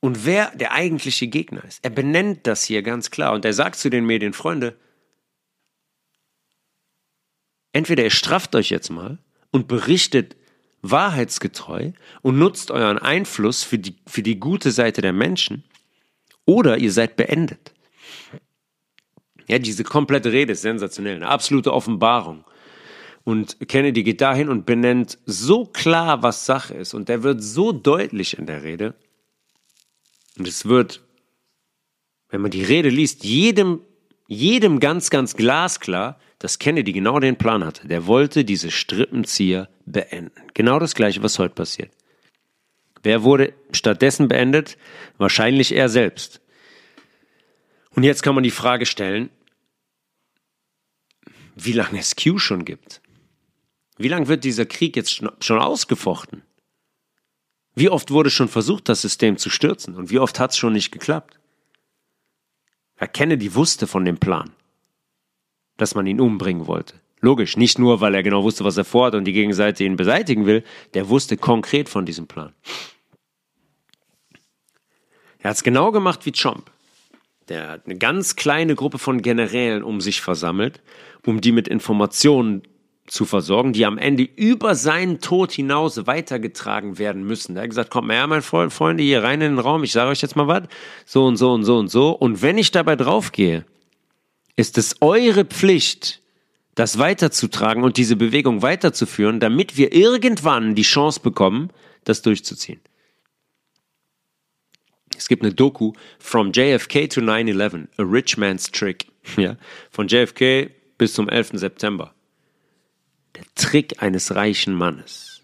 und wer der eigentliche Gegner ist. Er benennt das hier ganz klar und er sagt zu den Medien, Freunde, entweder ihr strafft euch jetzt mal und berichtet, wahrheitsgetreu und nutzt euren Einfluss für die, für die gute Seite der Menschen oder ihr seid beendet. Ja, diese komplette Rede ist sensationell, eine absolute Offenbarung. Und Kennedy geht dahin und benennt so klar, was Sache ist. Und der wird so deutlich in der Rede. Und es wird, wenn man die Rede liest, jedem, jedem ganz, ganz glasklar, dass Kennedy genau den Plan hatte. Der wollte diese Strippenzieher beenden. Genau das gleiche, was heute passiert. Wer wurde stattdessen beendet? Wahrscheinlich er selbst. Und jetzt kann man die Frage stellen, wie lange es Q schon gibt. Wie lange wird dieser Krieg jetzt schon ausgefochten? Wie oft wurde schon versucht, das System zu stürzen und wie oft hat es schon nicht geklappt? Herr Kennedy wusste von dem Plan, dass man ihn umbringen wollte. Logisch, nicht nur, weil er genau wusste, was er vorhat und die Gegenseite ihn beseitigen will, der wusste konkret von diesem Plan. Er hat es genau gemacht wie Trump. Der hat eine ganz kleine Gruppe von Generälen um sich versammelt, um die mit Informationen zu versorgen, die am Ende über seinen Tod hinaus weitergetragen werden müssen. Er hat gesagt, kommt mal her, meine Freunde, hier rein in den Raum, ich sage euch jetzt mal was, so und so und so und so. Und wenn ich dabei draufgehe, ist es eure Pflicht, das weiterzutragen und diese Bewegung weiterzuführen, damit wir irgendwann die Chance bekommen, das durchzuziehen. Es gibt eine Doku From JFK to 9-11, A Rich Man's Trick. Ja, von JFK bis zum 11. September. Der Trick eines reichen Mannes.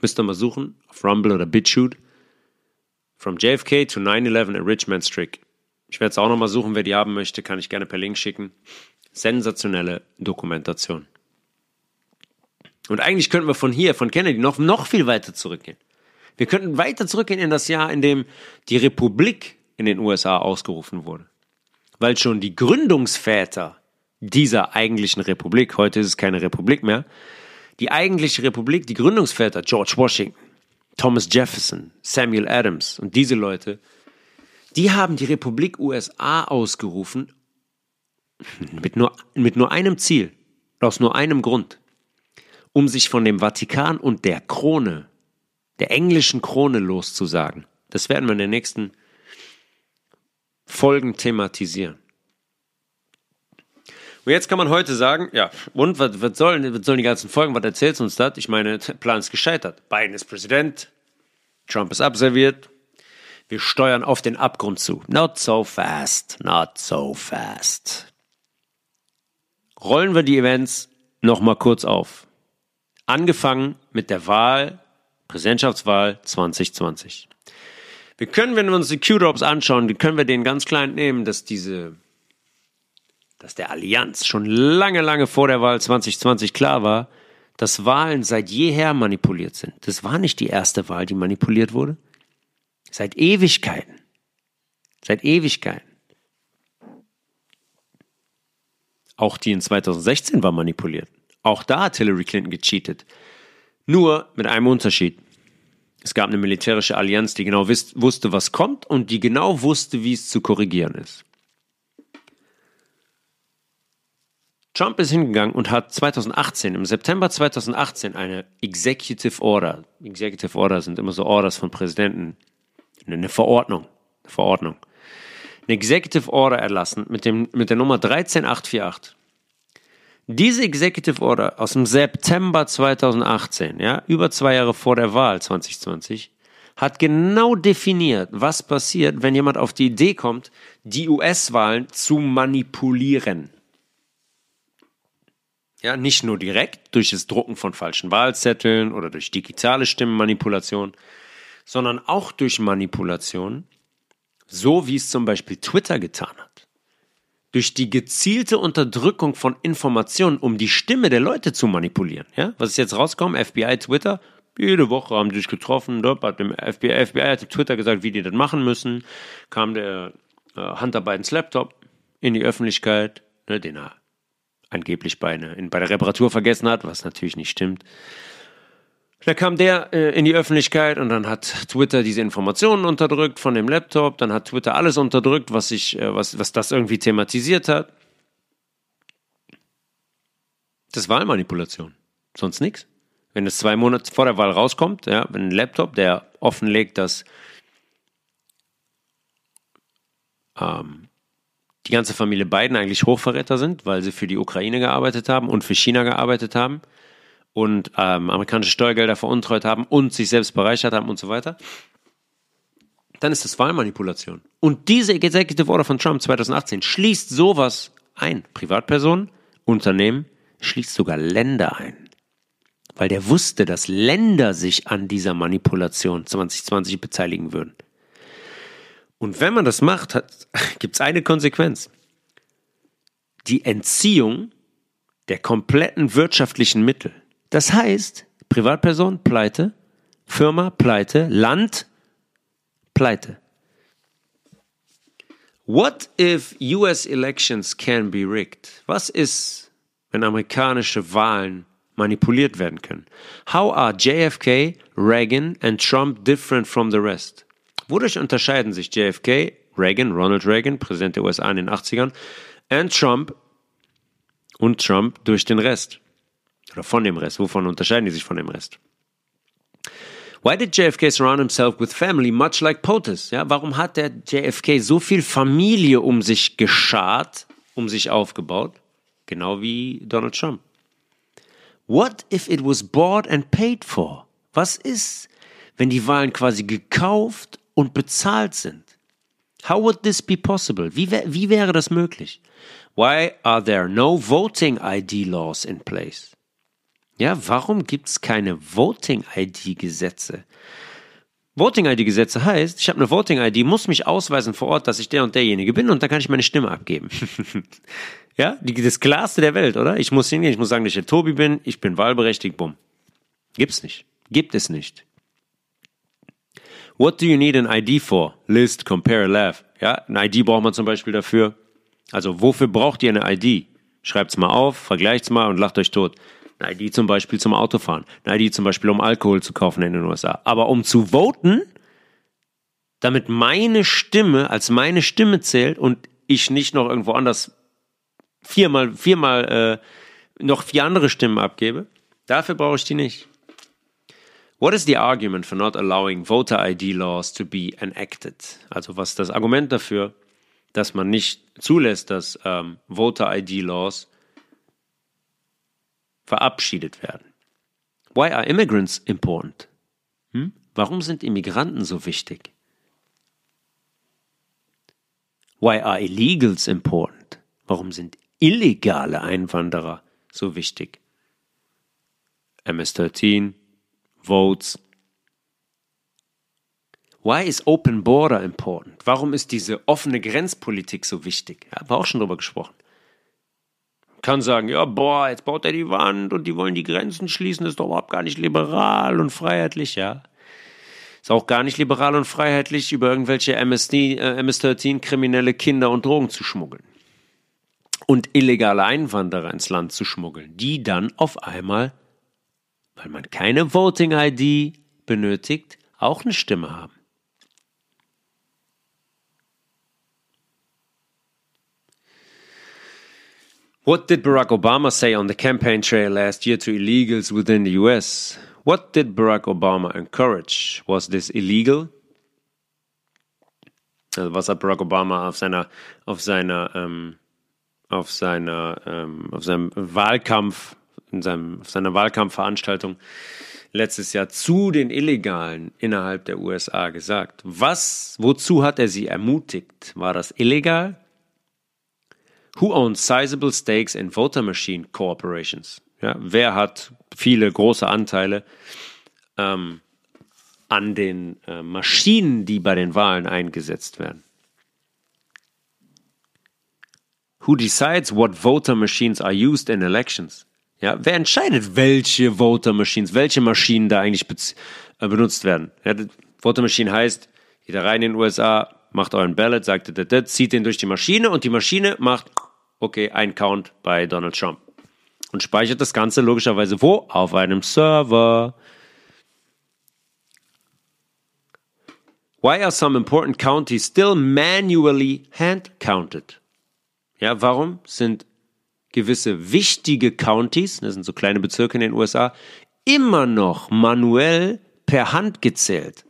Müsst ihr mal suchen, auf Rumble oder BitChute. From JFK to 9-11, A Rich Man's Trick. Ich werde es auch nochmal suchen, wer die haben möchte, kann ich gerne per Link schicken. Sensationelle Dokumentation. Und eigentlich könnten wir von hier, von Kennedy, noch, noch viel weiter zurückgehen. Wir könnten weiter zurückgehen in das Jahr, in dem die Republik in den USA ausgerufen wurde. Weil schon die Gründungsväter dieser eigentlichen Republik, heute ist es keine Republik mehr, die eigentliche Republik, die Gründungsväter, George Washington, Thomas Jefferson, Samuel Adams und diese Leute, die haben die Republik USA ausgerufen mit nur, mit nur einem Ziel, aus nur einem Grund, um sich von dem Vatikan und der Krone, der englischen Krone loszusagen. Das werden wir in den nächsten Folgen thematisieren. Und jetzt kann man heute sagen, ja, und was, was, sollen, was sollen die ganzen Folgen, was erzählt uns das? Ich meine, Plan ist gescheitert. Biden ist Präsident, Trump ist abserviert, wir steuern auf den Abgrund zu. Not so fast, not so fast. Rollen wir die Events nochmal kurz auf. Angefangen mit der Wahl, Präsidentschaftswahl 2020. Wir können, wenn wir uns die Q-Drops anschauen, können wir den ganz klein nehmen, dass diese dass der Allianz schon lange, lange vor der Wahl 2020 klar war, dass Wahlen seit jeher manipuliert sind. Das war nicht die erste Wahl, die manipuliert wurde. Seit Ewigkeiten. Seit Ewigkeiten. Auch die in 2016 war manipuliert. Auch da hat Hillary Clinton gecheatet. Nur mit einem Unterschied. Es gab eine militärische Allianz, die genau wusste, was kommt und die genau wusste, wie es zu korrigieren ist. Trump ist hingegangen und hat 2018, im September 2018, eine Executive Order, Executive Order sind immer so Orders von Präsidenten, eine Verordnung, eine Verordnung, eine Executive Order erlassen mit, dem, mit der Nummer 13848. Diese Executive Order aus dem September 2018, ja, über zwei Jahre vor der Wahl 2020, hat genau definiert, was passiert, wenn jemand auf die Idee kommt, die US-Wahlen zu manipulieren. Ja, nicht nur direkt durch das Drucken von falschen Wahlzetteln oder durch digitale Stimmenmanipulation, sondern auch durch Manipulation, so wie es zum Beispiel Twitter getan hat. Durch die gezielte Unterdrückung von Informationen, um die Stimme der Leute zu manipulieren. Ja? Was ist jetzt rausgekommen? FBI, Twitter, jede Woche haben die sich getroffen, hat dem FBI, FBI hat Twitter gesagt, wie die das machen müssen. Kam der äh, Hunter Bidens Laptop in die Öffentlichkeit, ne, den er angeblich bei, eine, in, bei der Reparatur vergessen hat, was natürlich nicht stimmt. Da kam der äh, in die Öffentlichkeit und dann hat Twitter diese Informationen unterdrückt von dem Laptop, dann hat Twitter alles unterdrückt, was sich, äh, was, was das irgendwie thematisiert hat. Das Wahlmanipulation. Sonst nichts. wenn es zwei Monate vor der Wahl rauskommt, ja, wenn ein Laptop, der offenlegt, dass ähm, die ganze Familie Biden eigentlich Hochverräter sind, weil sie für die Ukraine gearbeitet haben und für China gearbeitet haben und ähm, amerikanische Steuergelder veruntreut haben und sich selbst bereichert haben und so weiter, dann ist das Wahlmanipulation. Und diese Executive Order von Trump 2018 schließt sowas ein. Privatpersonen, Unternehmen, schließt sogar Länder ein. Weil der wusste, dass Länder sich an dieser Manipulation 2020 beteiligen würden. Und wenn man das macht, gibt es eine Konsequenz. Die Entziehung der kompletten wirtschaftlichen Mittel. Das heißt, Privatperson pleite, Firma pleite, Land pleite. What if US elections can be rigged? Was ist, wenn amerikanische Wahlen manipuliert werden können? How are JFK, Reagan and Trump different from the rest? Wodurch unterscheiden sich JFK, Reagan, Ronald Reagan, Präsident der USA in den 80ern, und Trump und Trump durch den Rest? Oder von dem Rest. Wovon unterscheiden die sich von dem Rest? Why did JFK surround himself with family, much like POTUS? Ja, warum hat der JFK so viel Familie um sich geschart, um sich aufgebaut? Genau wie Donald Trump. What if it was bought and paid for? Was ist, wenn die Wahlen quasi gekauft und bezahlt sind? How would this be possible? Wie, wie wäre das möglich? Why are there no voting ID laws in place? Ja, warum gibt es keine Voting-ID-Gesetze? Voting-ID-Gesetze heißt, ich habe eine Voting-ID, muss mich ausweisen vor Ort, dass ich der und derjenige bin und dann kann ich meine Stimme abgeben. ja, die, das Klarste der Welt, oder? Ich muss hingehen, ich muss sagen, dass ich der Tobi bin, ich bin wahlberechtigt, bumm. Gibt's nicht. Gibt es nicht. What do you need an ID for? List, compare, laugh. Ja, ein ID braucht man zum Beispiel dafür. Also, wofür braucht ihr eine ID? Schreibt's mal auf, vergleicht's mal und lacht euch tot. Eine ID zum Beispiel zum Autofahren. Eine ID zum Beispiel, um Alkohol zu kaufen in den USA. Aber um zu voten, damit meine Stimme als meine Stimme zählt und ich nicht noch irgendwo anders viermal, viermal äh, noch vier andere Stimmen abgebe, dafür brauche ich die nicht. What is the argument for not allowing voter ID laws to be enacted? Also was ist das Argument dafür, dass man nicht zulässt, dass ähm, Voter ID laws verabschiedet werden. Why are immigrants important? Hm? Warum sind Immigranten so wichtig? Why are illegals important? Warum sind illegale Einwanderer so wichtig? MS-13, Votes. Why is open border important? Warum ist diese offene Grenzpolitik so wichtig? Ja, haben wir auch schon drüber gesprochen kann sagen, ja, boah, jetzt baut er die Wand und die wollen die Grenzen schließen, ist doch überhaupt gar nicht liberal und freiheitlich, ja. Ist auch gar nicht liberal und freiheitlich, über irgendwelche MSD, äh, MS-13 kriminelle Kinder und Drogen zu schmuggeln. Und illegale Einwanderer ins Land zu schmuggeln, die dann auf einmal, weil man keine Voting-ID benötigt, auch eine Stimme haben. What did Barack Obama say on the campaign trail last year to illegals within the US? What did Barack Obama encourage? Was this illegal? Also was hat Barack Obama auf seiner, auf seiner, ähm, auf seiner, ähm, auf seinem Wahlkampf, in seinem, seiner Wahlkampfveranstaltung letztes Jahr zu den Illegalen innerhalb der USA gesagt? Was, wozu hat er sie ermutigt? War das illegal? Who owns sizable stakes in voter machine corporations? Ja, wer hat viele große Anteile ähm, an den äh, Maschinen, die bei den Wahlen eingesetzt werden? Who decides what voter machines are used in elections? Ja, wer entscheidet, welche Voter Machines, welche Maschinen da eigentlich äh, benutzt werden? Ja, Voter Machine heißt, jeder rein in den USA, macht euren Ballot, sagt, zieht den durch die Maschine und die Maschine macht okay, ein Count bei Donald Trump. Und speichert das Ganze logischerweise wo? Auf einem Server. Why are some important counties still manually hand counted? Ja, warum sind gewisse wichtige Counties, das sind so kleine Bezirke in den USA, immer noch manuell per Hand gezählt.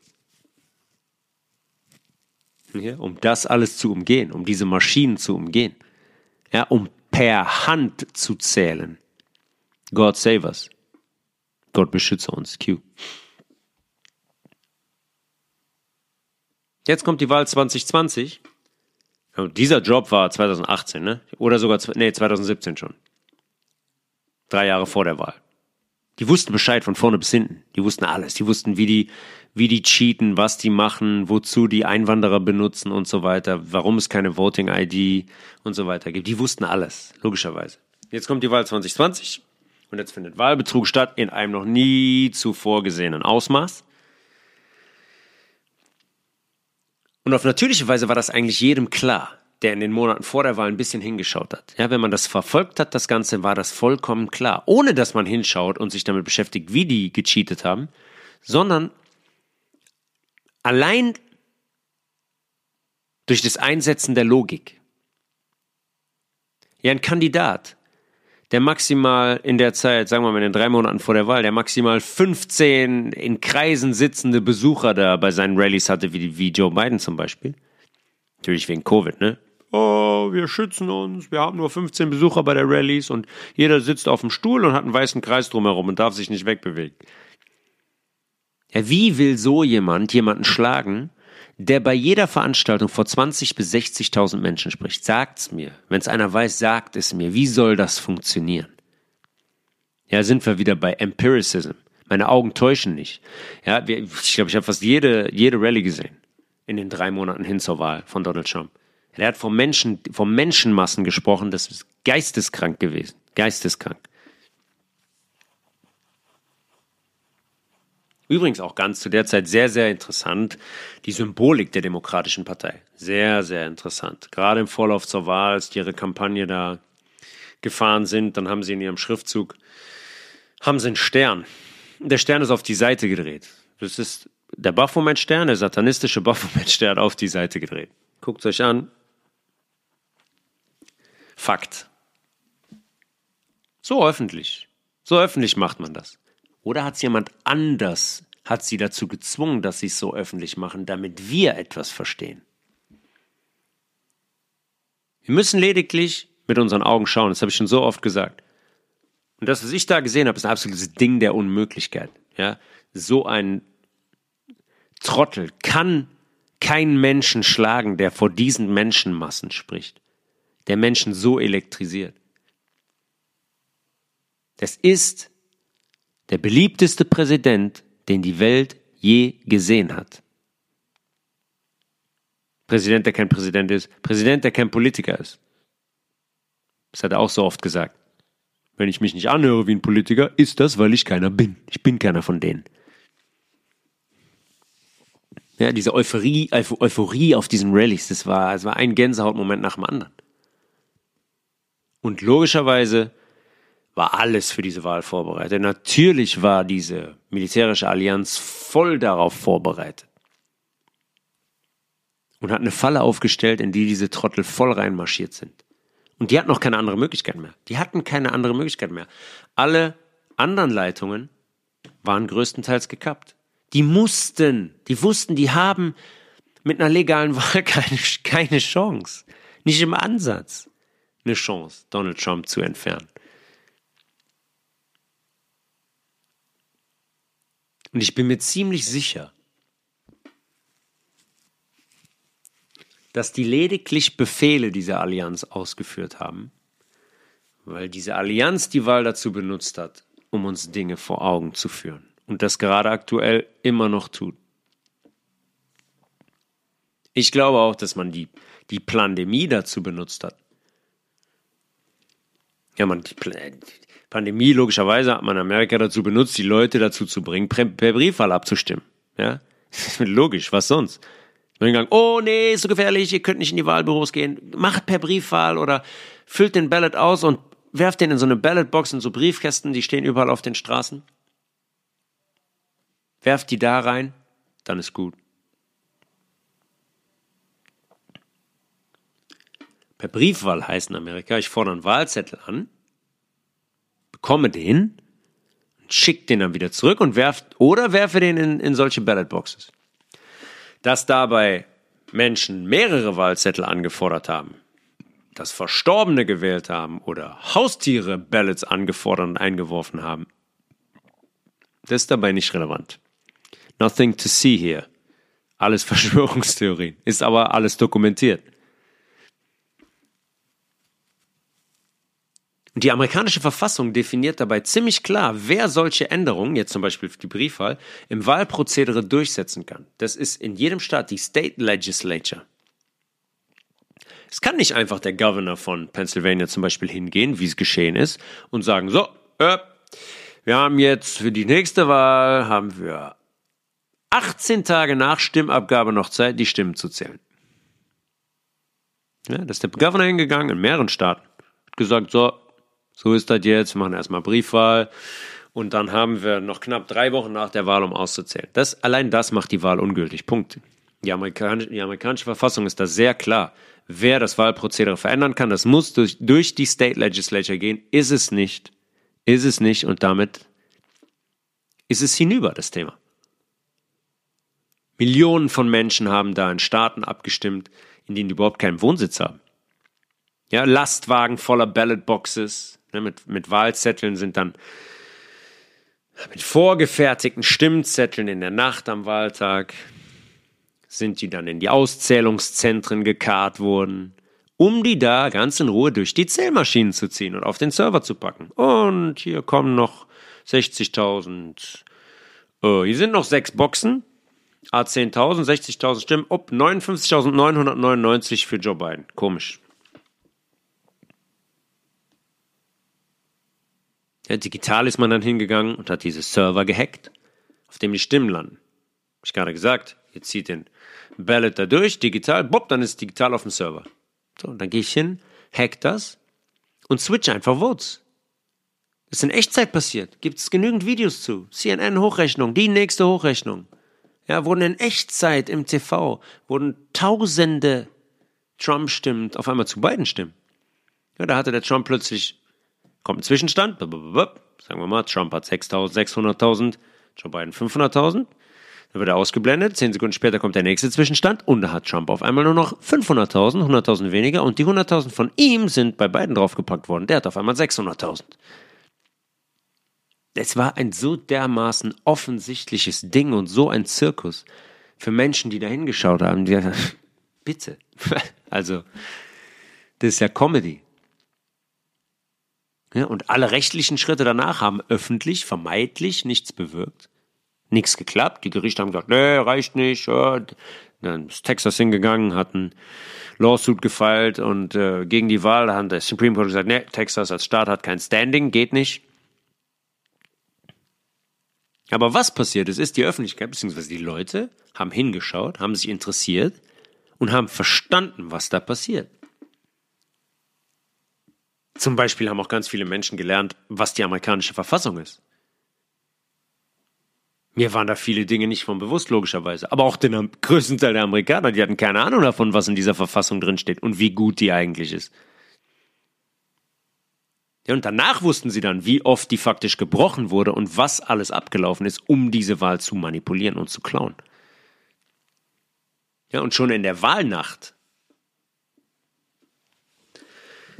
Ja, um das alles zu umgehen, um diese Maschinen zu umgehen. Ja, um per Hand zu zählen. God save us. Gott beschütze uns. Q. Jetzt kommt die Wahl 2020. Und dieser Job war 2018, ne? Oder sogar, nee, 2017 schon. Drei Jahre vor der Wahl. Die wussten Bescheid von vorne bis hinten. Die wussten alles. Die wussten, wie die, wie die cheaten, was die machen, wozu die Einwanderer benutzen und so weiter, warum es keine Voting ID und so weiter gibt. Die wussten alles, logischerweise. Jetzt kommt die Wahl 2020 und jetzt findet Wahlbetrug statt in einem noch nie zuvor gesehenen Ausmaß. Und auf natürliche Weise war das eigentlich jedem klar, der in den Monaten vor der Wahl ein bisschen hingeschaut hat. Ja, wenn man das verfolgt hat, das Ganze, war das vollkommen klar. Ohne dass man hinschaut und sich damit beschäftigt, wie die gecheatet haben, sondern allein durch das Einsetzen der Logik. Ja, ein Kandidat, der maximal in der Zeit, sagen wir mal in den drei Monaten vor der Wahl, der maximal 15 in Kreisen sitzende Besucher da bei seinen Rallyes hatte, wie, wie Joe Biden zum Beispiel. Natürlich wegen Covid, ne? Oh, wir schützen uns, wir haben nur 15 Besucher bei der Rallyes und jeder sitzt auf dem Stuhl und hat einen weißen Kreis drumherum und darf sich nicht wegbewegen. Ja, wie will so jemand jemanden schlagen, der bei jeder Veranstaltung vor 20 bis 60.000 Menschen spricht. Sagt's mir. Wenn es einer weiß, sagt es mir. Wie soll das funktionieren? Ja, sind wir wieder bei Empiricism. Meine Augen täuschen nicht. Ja, ich glaube, ich habe fast jede, jede Rallye gesehen in den drei Monaten hin zur Wahl von Donald Trump. Er hat vom Menschen, vom Menschenmassen gesprochen, das ist geisteskrank gewesen. Geisteskrank. Übrigens auch ganz zu der Zeit sehr, sehr interessant, die Symbolik der Demokratischen Partei. Sehr, sehr interessant. Gerade im Vorlauf zur Wahl, als die ihre Kampagne da gefahren sind, dann haben sie in ihrem Schriftzug, haben sie einen Stern. Der Stern ist auf die Seite gedreht. Das ist der Baphomet-Stern, der satanistische Baphomet-Stern auf die Seite gedreht. Guckt euch an. Fakt. So öffentlich. So öffentlich macht man das. Oder hat es jemand anders, hat sie dazu gezwungen, dass sie es so öffentlich machen, damit wir etwas verstehen? Wir müssen lediglich mit unseren Augen schauen, das habe ich schon so oft gesagt. Und das, was ich da gesehen habe, ist ein absolutes Ding der Unmöglichkeit. Ja? So ein Trottel kann keinen Menschen schlagen, der vor diesen Menschenmassen spricht, der Menschen so elektrisiert. Das ist der beliebteste Präsident, den die Welt je gesehen hat. Präsident, der kein Präsident ist, Präsident, der kein Politiker ist. Das hat er auch so oft gesagt. Wenn ich mich nicht anhöre wie ein Politiker, ist das, weil ich keiner bin. Ich bin keiner von denen. Ja, diese Euphorie, Euphorie auf diesen Rallyes, das war, das war ein Gänsehautmoment nach dem anderen. Und logischerweise war alles für diese Wahl vorbereitet. Natürlich war diese militärische Allianz voll darauf vorbereitet. Und hat eine Falle aufgestellt, in die diese Trottel voll reinmarschiert sind. Und die hatten noch keine andere Möglichkeit mehr. Die hatten keine andere Möglichkeit mehr. Alle anderen Leitungen waren größtenteils gekappt. Die mussten, die wussten, die haben mit einer legalen Wahl keine, keine Chance. Nicht im Ansatz eine Chance, Donald Trump zu entfernen. Und ich bin mir ziemlich sicher, dass die lediglich Befehle dieser Allianz ausgeführt haben, weil diese Allianz die Wahl dazu benutzt hat, um uns Dinge vor Augen zu führen und das gerade aktuell immer noch tut. Ich glaube auch, dass man die, die Pandemie dazu benutzt hat. Ja, man, die, Pandemie, logischerweise hat man Amerika dazu benutzt, die Leute dazu zu bringen, per, Briefwahl abzustimmen. Ja, logisch, was sonst? Man gegangen, oh nee, ist so gefährlich, ihr könnt nicht in die Wahlbüros gehen, macht per Briefwahl oder füllt den Ballot aus und werft den in so eine Ballotbox, in so Briefkästen, die stehen überall auf den Straßen. Werft die da rein, dann ist gut. Per Briefwahl heißt in Amerika, ich fordere einen Wahlzettel an, bekomme den, Schickt den dann wieder zurück und werft oder werfe den in, in solche Ballotboxes. Dass dabei Menschen mehrere Wahlzettel angefordert haben, dass Verstorbene gewählt haben oder Haustiere Ballots angefordert und eingeworfen haben, das ist dabei nicht relevant. Nothing to see here. Alles Verschwörungstheorien. Ist aber alles dokumentiert. Die amerikanische Verfassung definiert dabei ziemlich klar, wer solche Änderungen, jetzt zum Beispiel die Briefwahl, im Wahlprozedere durchsetzen kann. Das ist in jedem Staat die State Legislature. Es kann nicht einfach der Governor von Pennsylvania zum Beispiel hingehen, wie es geschehen ist, und sagen, so, äh, wir haben jetzt für die nächste Wahl, haben wir 18 Tage nach Stimmabgabe noch Zeit, die Stimmen zu zählen. Ja, das ist der Governor hingegangen in mehreren Staaten. Hat gesagt, so, so ist das jetzt, wir machen erstmal Briefwahl und dann haben wir noch knapp drei Wochen nach der Wahl, um auszuzählen. Das, allein das macht die Wahl ungültig. Punkt. Die amerikanische, die amerikanische Verfassung ist da sehr klar. Wer das Wahlprozedere verändern kann, das muss durch, durch die State Legislature gehen. Ist es nicht. Ist es nicht und damit ist es hinüber, das Thema. Millionen von Menschen haben da in Staaten abgestimmt, in denen die überhaupt keinen Wohnsitz haben. Ja, Lastwagen voller Ballotboxes ne, mit, mit Wahlzetteln sind dann mit vorgefertigten Stimmzetteln in der Nacht am Wahltag sind die dann in die Auszählungszentren gekarrt worden, um die da ganz in Ruhe durch die Zählmaschinen zu ziehen und auf den Server zu packen. Und hier kommen noch 60.000. Oh, hier sind noch sechs Boxen. A10.000, 60.000 Stimmen. Ob 59.999 für Joe Biden. Komisch. Ja, digital ist man dann hingegangen und hat diese Server gehackt, auf dem die Stimmen landen. Hab ich gerade gesagt, ihr zieht den Ballot da durch, digital, bob, dann ist es digital auf dem Server. So, dann gehe ich hin, hack das und switch einfach Votes. Das ist in Echtzeit passiert. Gibt es genügend Videos zu. CNN-Hochrechnung, die nächste Hochrechnung. Ja, wurden in Echtzeit im TV, wurden tausende Trump-Stimmen auf einmal zu beiden Stimmen. Ja, da hatte der Trump plötzlich Kommt ein Zwischenstand, sagen wir mal, Trump hat 600.000, Joe Biden 500.000. Dann wird er ausgeblendet, zehn Sekunden später kommt der nächste Zwischenstand und da hat Trump auf einmal nur noch 500.000, 100.000 weniger und die 100.000 von ihm sind bei beiden draufgepackt worden. Der hat auf einmal 600.000. Es war ein so dermaßen offensichtliches Ding und so ein Zirkus für Menschen, die da hingeschaut haben. Bitte. Also, das ist ja Comedy. Ja, und alle rechtlichen Schritte danach haben öffentlich, vermeidlich nichts bewirkt. Nichts geklappt. Die Gerichte haben gesagt, nee, reicht nicht. Ja. Dann ist Texas hingegangen, hat ein Lawsuit gefeilt und äh, gegen die Wahl hat der Supreme Court gesagt, nee, Texas als Staat hat kein Standing, geht nicht. Aber was passiert ist, ist die Öffentlichkeit bzw. die Leute haben hingeschaut, haben sich interessiert und haben verstanden, was da passiert. Zum Beispiel haben auch ganz viele Menschen gelernt, was die amerikanische Verfassung ist. Mir waren da viele Dinge nicht von bewusst, logischerweise. Aber auch den größten Teil der Amerikaner, die hatten keine Ahnung davon, was in dieser Verfassung drinsteht und wie gut die eigentlich ist. Ja, und danach wussten sie dann, wie oft die faktisch gebrochen wurde und was alles abgelaufen ist, um diese Wahl zu manipulieren und zu klauen. Ja, und schon in der Wahlnacht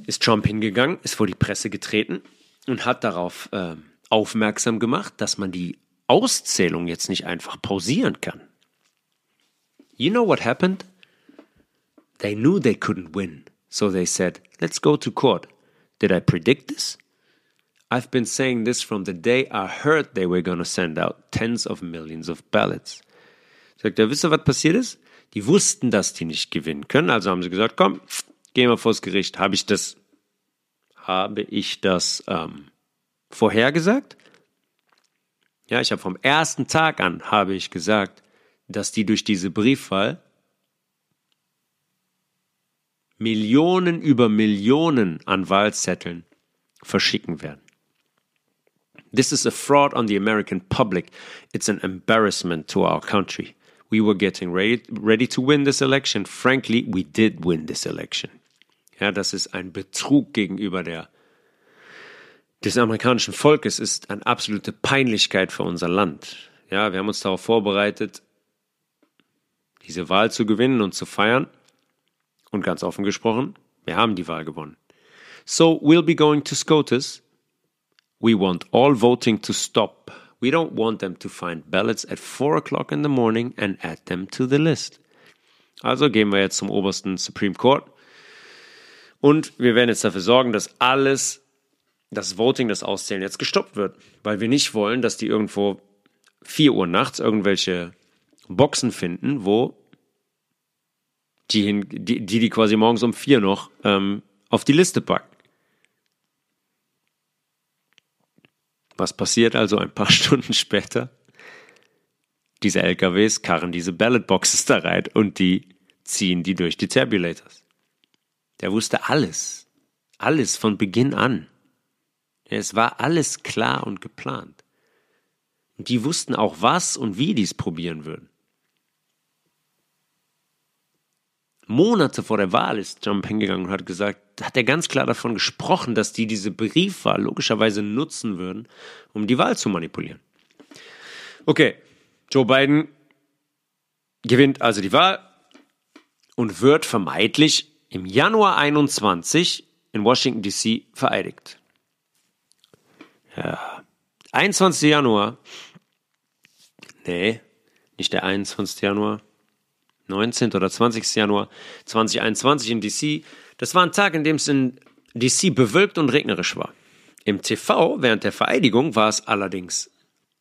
ist Trump hingegangen, ist vor die Presse getreten und hat darauf äh, aufmerksam gemacht, dass man die Auszählung jetzt nicht einfach pausieren kann. You know what happened? They knew they couldn't win, so they said, let's go to court. Did I predict this? I've been saying this from the day I heard they were to send out tens of millions of ballots. Sagt er, wisst ihr, was passiert ist? Die wussten, dass die nicht gewinnen können, also haben sie gesagt, komm, gehen wir vors Gericht. Habe ich das, habe ich das ähm, vorhergesagt? Ja, ich habe vom ersten Tag an habe ich gesagt, dass die durch diese Briefwahl Millionen über Millionen an Wahlzetteln verschicken werden. This is a fraud on the American public. It's an embarrassment to our country. We were getting ready, ready to win this election. Frankly, we did win this election. Ja, das ist ein Betrug gegenüber der, des amerikanischen Volkes ist eine absolute Peinlichkeit für unser Land. Ja, wir haben uns darauf vorbereitet, diese Wahl zu gewinnen und zu feiern. Und ganz offen gesprochen, wir haben die Wahl gewonnen. So we'll be going to SCOTUS. We want all voting to stop. We don't want them to find ballots at 4 o'clock in the morning and add them to the list. Also gehen wir jetzt zum obersten Supreme Court und wir werden jetzt dafür sorgen, dass alles, das Voting, das Auszählen jetzt gestoppt wird, weil wir nicht wollen, dass die irgendwo 4 Uhr nachts irgendwelche Boxen finden, wo die, hin, die, die, die quasi morgens um 4 noch ähm, auf die Liste packen. Was passiert also ein paar Stunden später? Diese LKWs karren diese Ballotboxes da rein und die ziehen die durch die Tabulators. Der wusste alles. Alles von Beginn an. Es war alles klar und geplant. Und die wussten auch, was und wie die es probieren würden. Monate vor der Wahl ist Trump hingegangen und hat gesagt, hat er ganz klar davon gesprochen, dass die diese Briefwahl logischerweise nutzen würden, um die Wahl zu manipulieren. Okay, Joe Biden gewinnt also die Wahl und wird vermeintlich im Januar 21 in Washington DC vereidigt. Ja, 21. Januar. Nee, nicht der 21. Januar. 19. oder 20. Januar 2021 in DC. Das war ein Tag, in dem es in DC bewölkt und regnerisch war. Im TV während der Vereidigung war es allerdings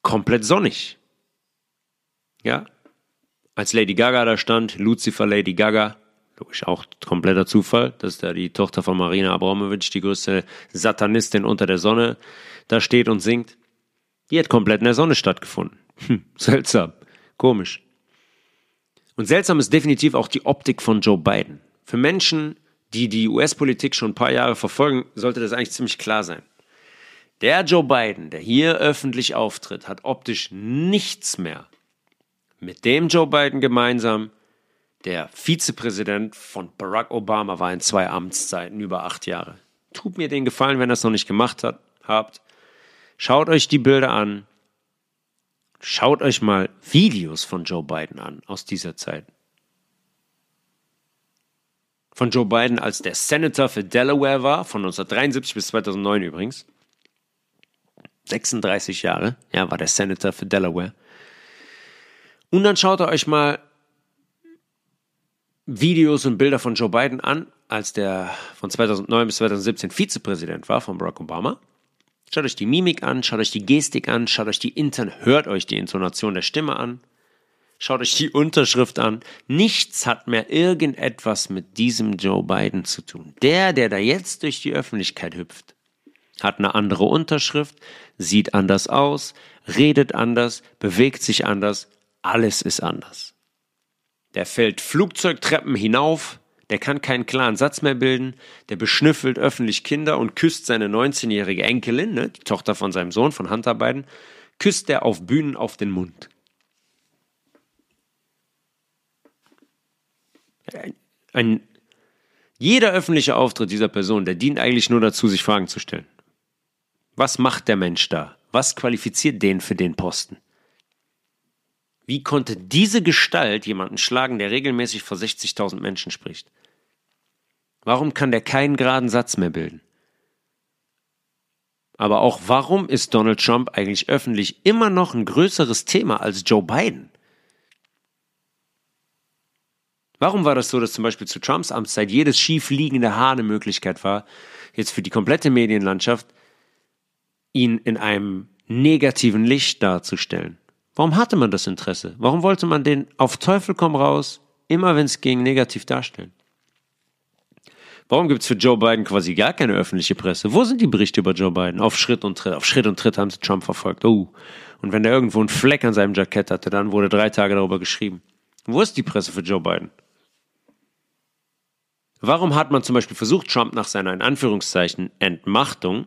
komplett sonnig. Ja, als Lady Gaga da stand, Lucifer Lady Gaga, logisch auch kompletter Zufall, dass da die Tochter von Marina Abramovic, die größte Satanistin unter der Sonne, da steht und singt. Die hat komplett in der Sonne stattgefunden. Hm, seltsam, komisch. Und seltsam ist definitiv auch die Optik von Joe Biden. Für Menschen, die die US-Politik schon ein paar Jahre verfolgen, sollte das eigentlich ziemlich klar sein. Der Joe Biden, der hier öffentlich auftritt, hat optisch nichts mehr mit dem Joe Biden gemeinsam, der Vizepräsident von Barack Obama war in zwei Amtszeiten über acht Jahre. Tut mir den Gefallen, wenn ihr es noch nicht gemacht hat, habt. Schaut euch die Bilder an. Schaut euch mal Videos von Joe Biden an aus dieser Zeit. Von Joe Biden, als der Senator für Delaware war, von 1973 bis 2009 übrigens. 36 Jahre, ja, war der Senator für Delaware. Und dann schaut ihr euch mal Videos und Bilder von Joe Biden an, als der von 2009 bis 2017 Vizepräsident war von Barack Obama. Schaut euch die Mimik an, schaut euch die Gestik an, schaut euch die Intern, hört euch die Intonation der Stimme an, schaut euch die Unterschrift an. Nichts hat mehr irgendetwas mit diesem Joe Biden zu tun. Der, der da jetzt durch die Öffentlichkeit hüpft, hat eine andere Unterschrift, sieht anders aus, redet anders, bewegt sich anders, alles ist anders. Der fällt Flugzeugtreppen hinauf, der kann keinen klaren Satz mehr bilden, der beschnüffelt öffentlich Kinder und küsst seine 19-jährige Enkelin, ne, die Tochter von seinem Sohn, von Hunter Biden, küsst er auf Bühnen auf den Mund. Ein, ein, jeder öffentliche Auftritt dieser Person, der dient eigentlich nur dazu, sich Fragen zu stellen. Was macht der Mensch da? Was qualifiziert den für den Posten? Wie konnte diese Gestalt jemanden schlagen, der regelmäßig vor 60.000 Menschen spricht? Warum kann der keinen geraden Satz mehr bilden? Aber auch warum ist Donald Trump eigentlich öffentlich immer noch ein größeres Thema als Joe Biden? Warum war das so, dass zum Beispiel zu Trumps Amtszeit jedes schiefliegende Haar eine Möglichkeit war, jetzt für die komplette Medienlandschaft ihn in einem negativen Licht darzustellen? Warum hatte man das Interesse? Warum wollte man den auf Teufel komm raus, immer wenn es ging, negativ darstellen? Warum gibt es für Joe Biden quasi gar keine öffentliche Presse? Wo sind die Berichte über Joe Biden? Auf Schritt und Tritt. Auf Schritt und Tritt haben sie Trump verfolgt. Oh. Und wenn er irgendwo einen Fleck an seinem Jackett hatte, dann wurde drei Tage darüber geschrieben. Wo ist die Presse für Joe Biden? Warum hat man zum Beispiel versucht, Trump nach seiner in Anführungszeichen Entmachtung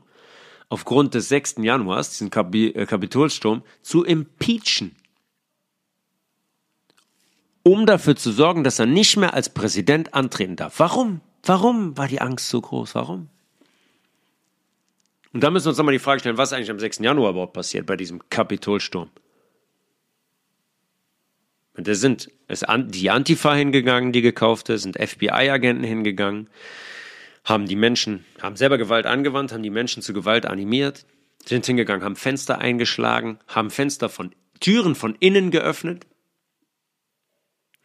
aufgrund des 6. Januars, diesen äh, Kapitolsturm, zu impeachen. Um dafür zu sorgen, dass er nicht mehr als Präsident antreten darf. Warum? Warum war die Angst so groß? Warum? Und da müssen wir uns nochmal die Frage stellen, was eigentlich am 6. Januar überhaupt passiert bei diesem Kapitolsturm. Da sind ist die Antifa hingegangen, die gekaufte, sind FBI-Agenten hingegangen, haben die Menschen, haben selber Gewalt angewandt, haben die Menschen zu Gewalt animiert, sind hingegangen, haben Fenster eingeschlagen, haben Fenster von Türen von innen geöffnet.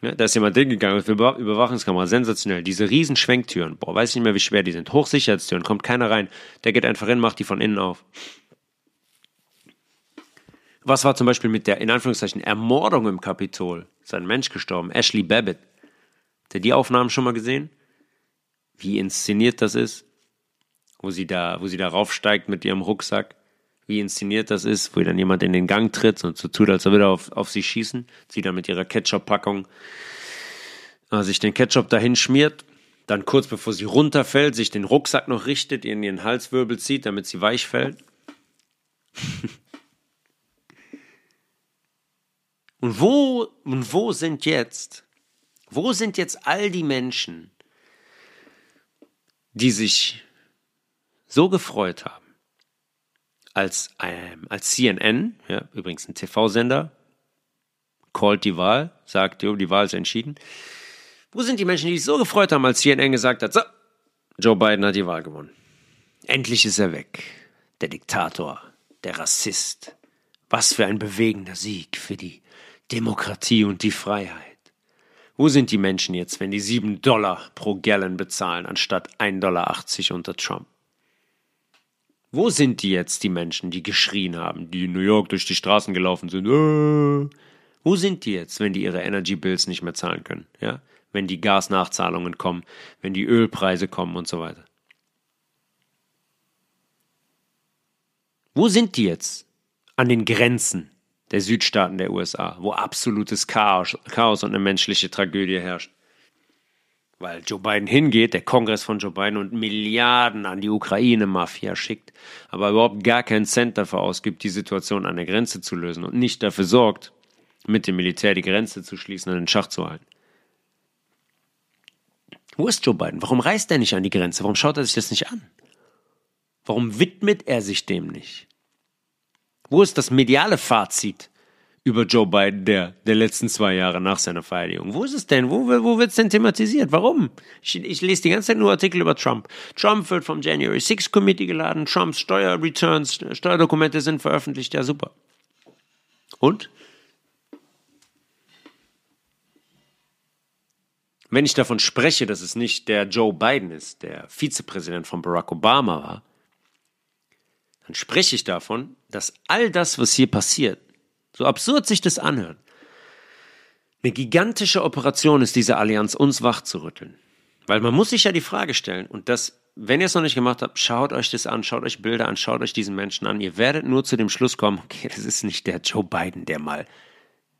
Ja, da ist jemand hingegangen mit Überwachungskamera, sensationell. Diese riesen Schwenktüren, boah, weiß nicht mehr, wie schwer die sind. Hochsicherheitstüren, kommt keiner rein. Der geht einfach hin, macht die von innen auf. Was war zum Beispiel mit der, in Anführungszeichen, Ermordung im Kapitol? Ist ein Mensch gestorben, Ashley Babbitt. Habt ihr die Aufnahmen schon mal gesehen? Wie inszeniert das ist? Wo sie da, wo sie da raufsteigt mit ihrem Rucksack. Wie inszeniert das ist, wo dann jemand in den Gang tritt und so tut, als er wieder auf, auf sie schießen. Sie dann mit ihrer Ketchup-Packung äh, sich den Ketchup dahin schmiert. Dann kurz bevor sie runterfällt, sich den Rucksack noch richtet, in ihren Halswirbel zieht, damit sie weich fällt. Und wo, und wo sind jetzt, wo sind jetzt all die Menschen, die sich so gefreut haben, als, ähm, als CNN, ja, übrigens ein TV-Sender, called die Wahl, sagt, die Wahl ist entschieden. Wo sind die Menschen, die sich so gefreut haben, als CNN gesagt hat, so, Joe Biden hat die Wahl gewonnen. Endlich ist er weg. Der Diktator, der Rassist. Was für ein bewegender Sieg für die Demokratie und die Freiheit. Wo sind die Menschen jetzt, wenn die 7 Dollar pro Gallon bezahlen, anstatt 1,80 Dollar unter Trump? Wo sind die jetzt, die Menschen, die geschrien haben, die in New York durch die Straßen gelaufen sind? Äh, wo sind die jetzt, wenn die ihre Energy Bills nicht mehr zahlen können? Ja? Wenn die Gasnachzahlungen kommen, wenn die Ölpreise kommen und so weiter? Wo sind die jetzt? An den Grenzen der Südstaaten der USA, wo absolutes Chaos, Chaos und eine menschliche Tragödie herrscht. Weil Joe Biden hingeht, der Kongress von Joe Biden und Milliarden an die Ukraine-Mafia schickt, aber überhaupt gar keinen Cent dafür ausgibt, die Situation an der Grenze zu lösen und nicht dafür sorgt, mit dem Militär die Grenze zu schließen und den Schach zu halten. Wo ist Joe Biden? Warum reist er nicht an die Grenze? Warum schaut er sich das nicht an? Warum widmet er sich dem nicht? Wo ist das mediale Fazit über Joe Biden der, der letzten zwei Jahre nach seiner Vereidigung? Wo ist es denn? Wo, wo wird es denn thematisiert? Warum? Ich, ich lese die ganze Zeit nur Artikel über Trump. Trump wird vom January 6 Committee geladen, Trumps Steuerreturns, Steuerdokumente sind veröffentlicht, ja super. Und? Wenn ich davon spreche, dass es nicht der Joe Biden ist, der Vizepräsident von Barack Obama war, dann spreche ich davon, dass all das, was hier passiert, so absurd sich das anhört, eine gigantische Operation ist, diese Allianz uns wachzurütteln. Weil man muss sich ja die Frage stellen, und das, wenn ihr es noch nicht gemacht habt, schaut euch das an, schaut euch Bilder an, schaut euch diesen Menschen an. Ihr werdet nur zu dem Schluss kommen, okay, das ist nicht der Joe Biden, der mal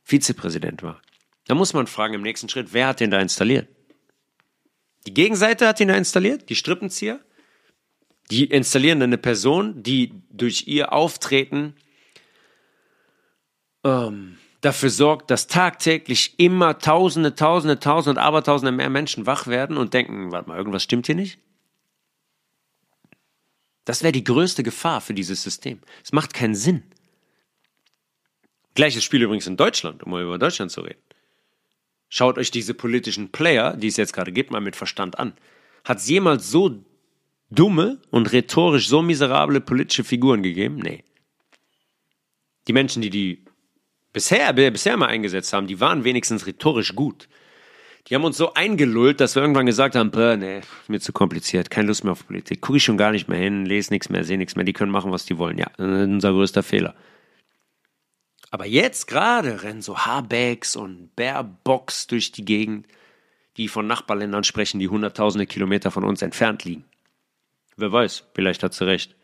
Vizepräsident war. Da muss man fragen im nächsten Schritt, wer hat den da installiert? Die Gegenseite hat ihn da installiert, die Strippenzieher? Die installieren eine Person, die durch ihr Auftreten ähm, dafür sorgt, dass tagtäglich immer Tausende, Tausende, Tausende, Abertausende mehr Menschen wach werden und denken, warte mal, irgendwas stimmt hier nicht. Das wäre die größte Gefahr für dieses System. Es macht keinen Sinn. Gleiches Spiel übrigens in Deutschland, um mal über Deutschland zu reden. Schaut euch diese politischen Player, die es jetzt gerade gibt, mal mit Verstand an. Hat es jemals so dumme und rhetorisch so miserable politische Figuren gegeben? Nee. Die Menschen, die die bisher, bisher mal eingesetzt haben, die waren wenigstens rhetorisch gut. Die haben uns so eingelullt, dass wir irgendwann gesagt haben, nee, mir zu kompliziert, keine Lust mehr auf Politik, gucke ich schon gar nicht mehr hin, lese nichts mehr, sehe nichts mehr, die können machen, was die wollen. Ja, unser größter Fehler. Aber jetzt gerade rennen so Habecks und Baerbocks durch die Gegend, die von Nachbarländern sprechen, die hunderttausende Kilometer von uns entfernt liegen. Wer weiß, vielleicht hat sie recht.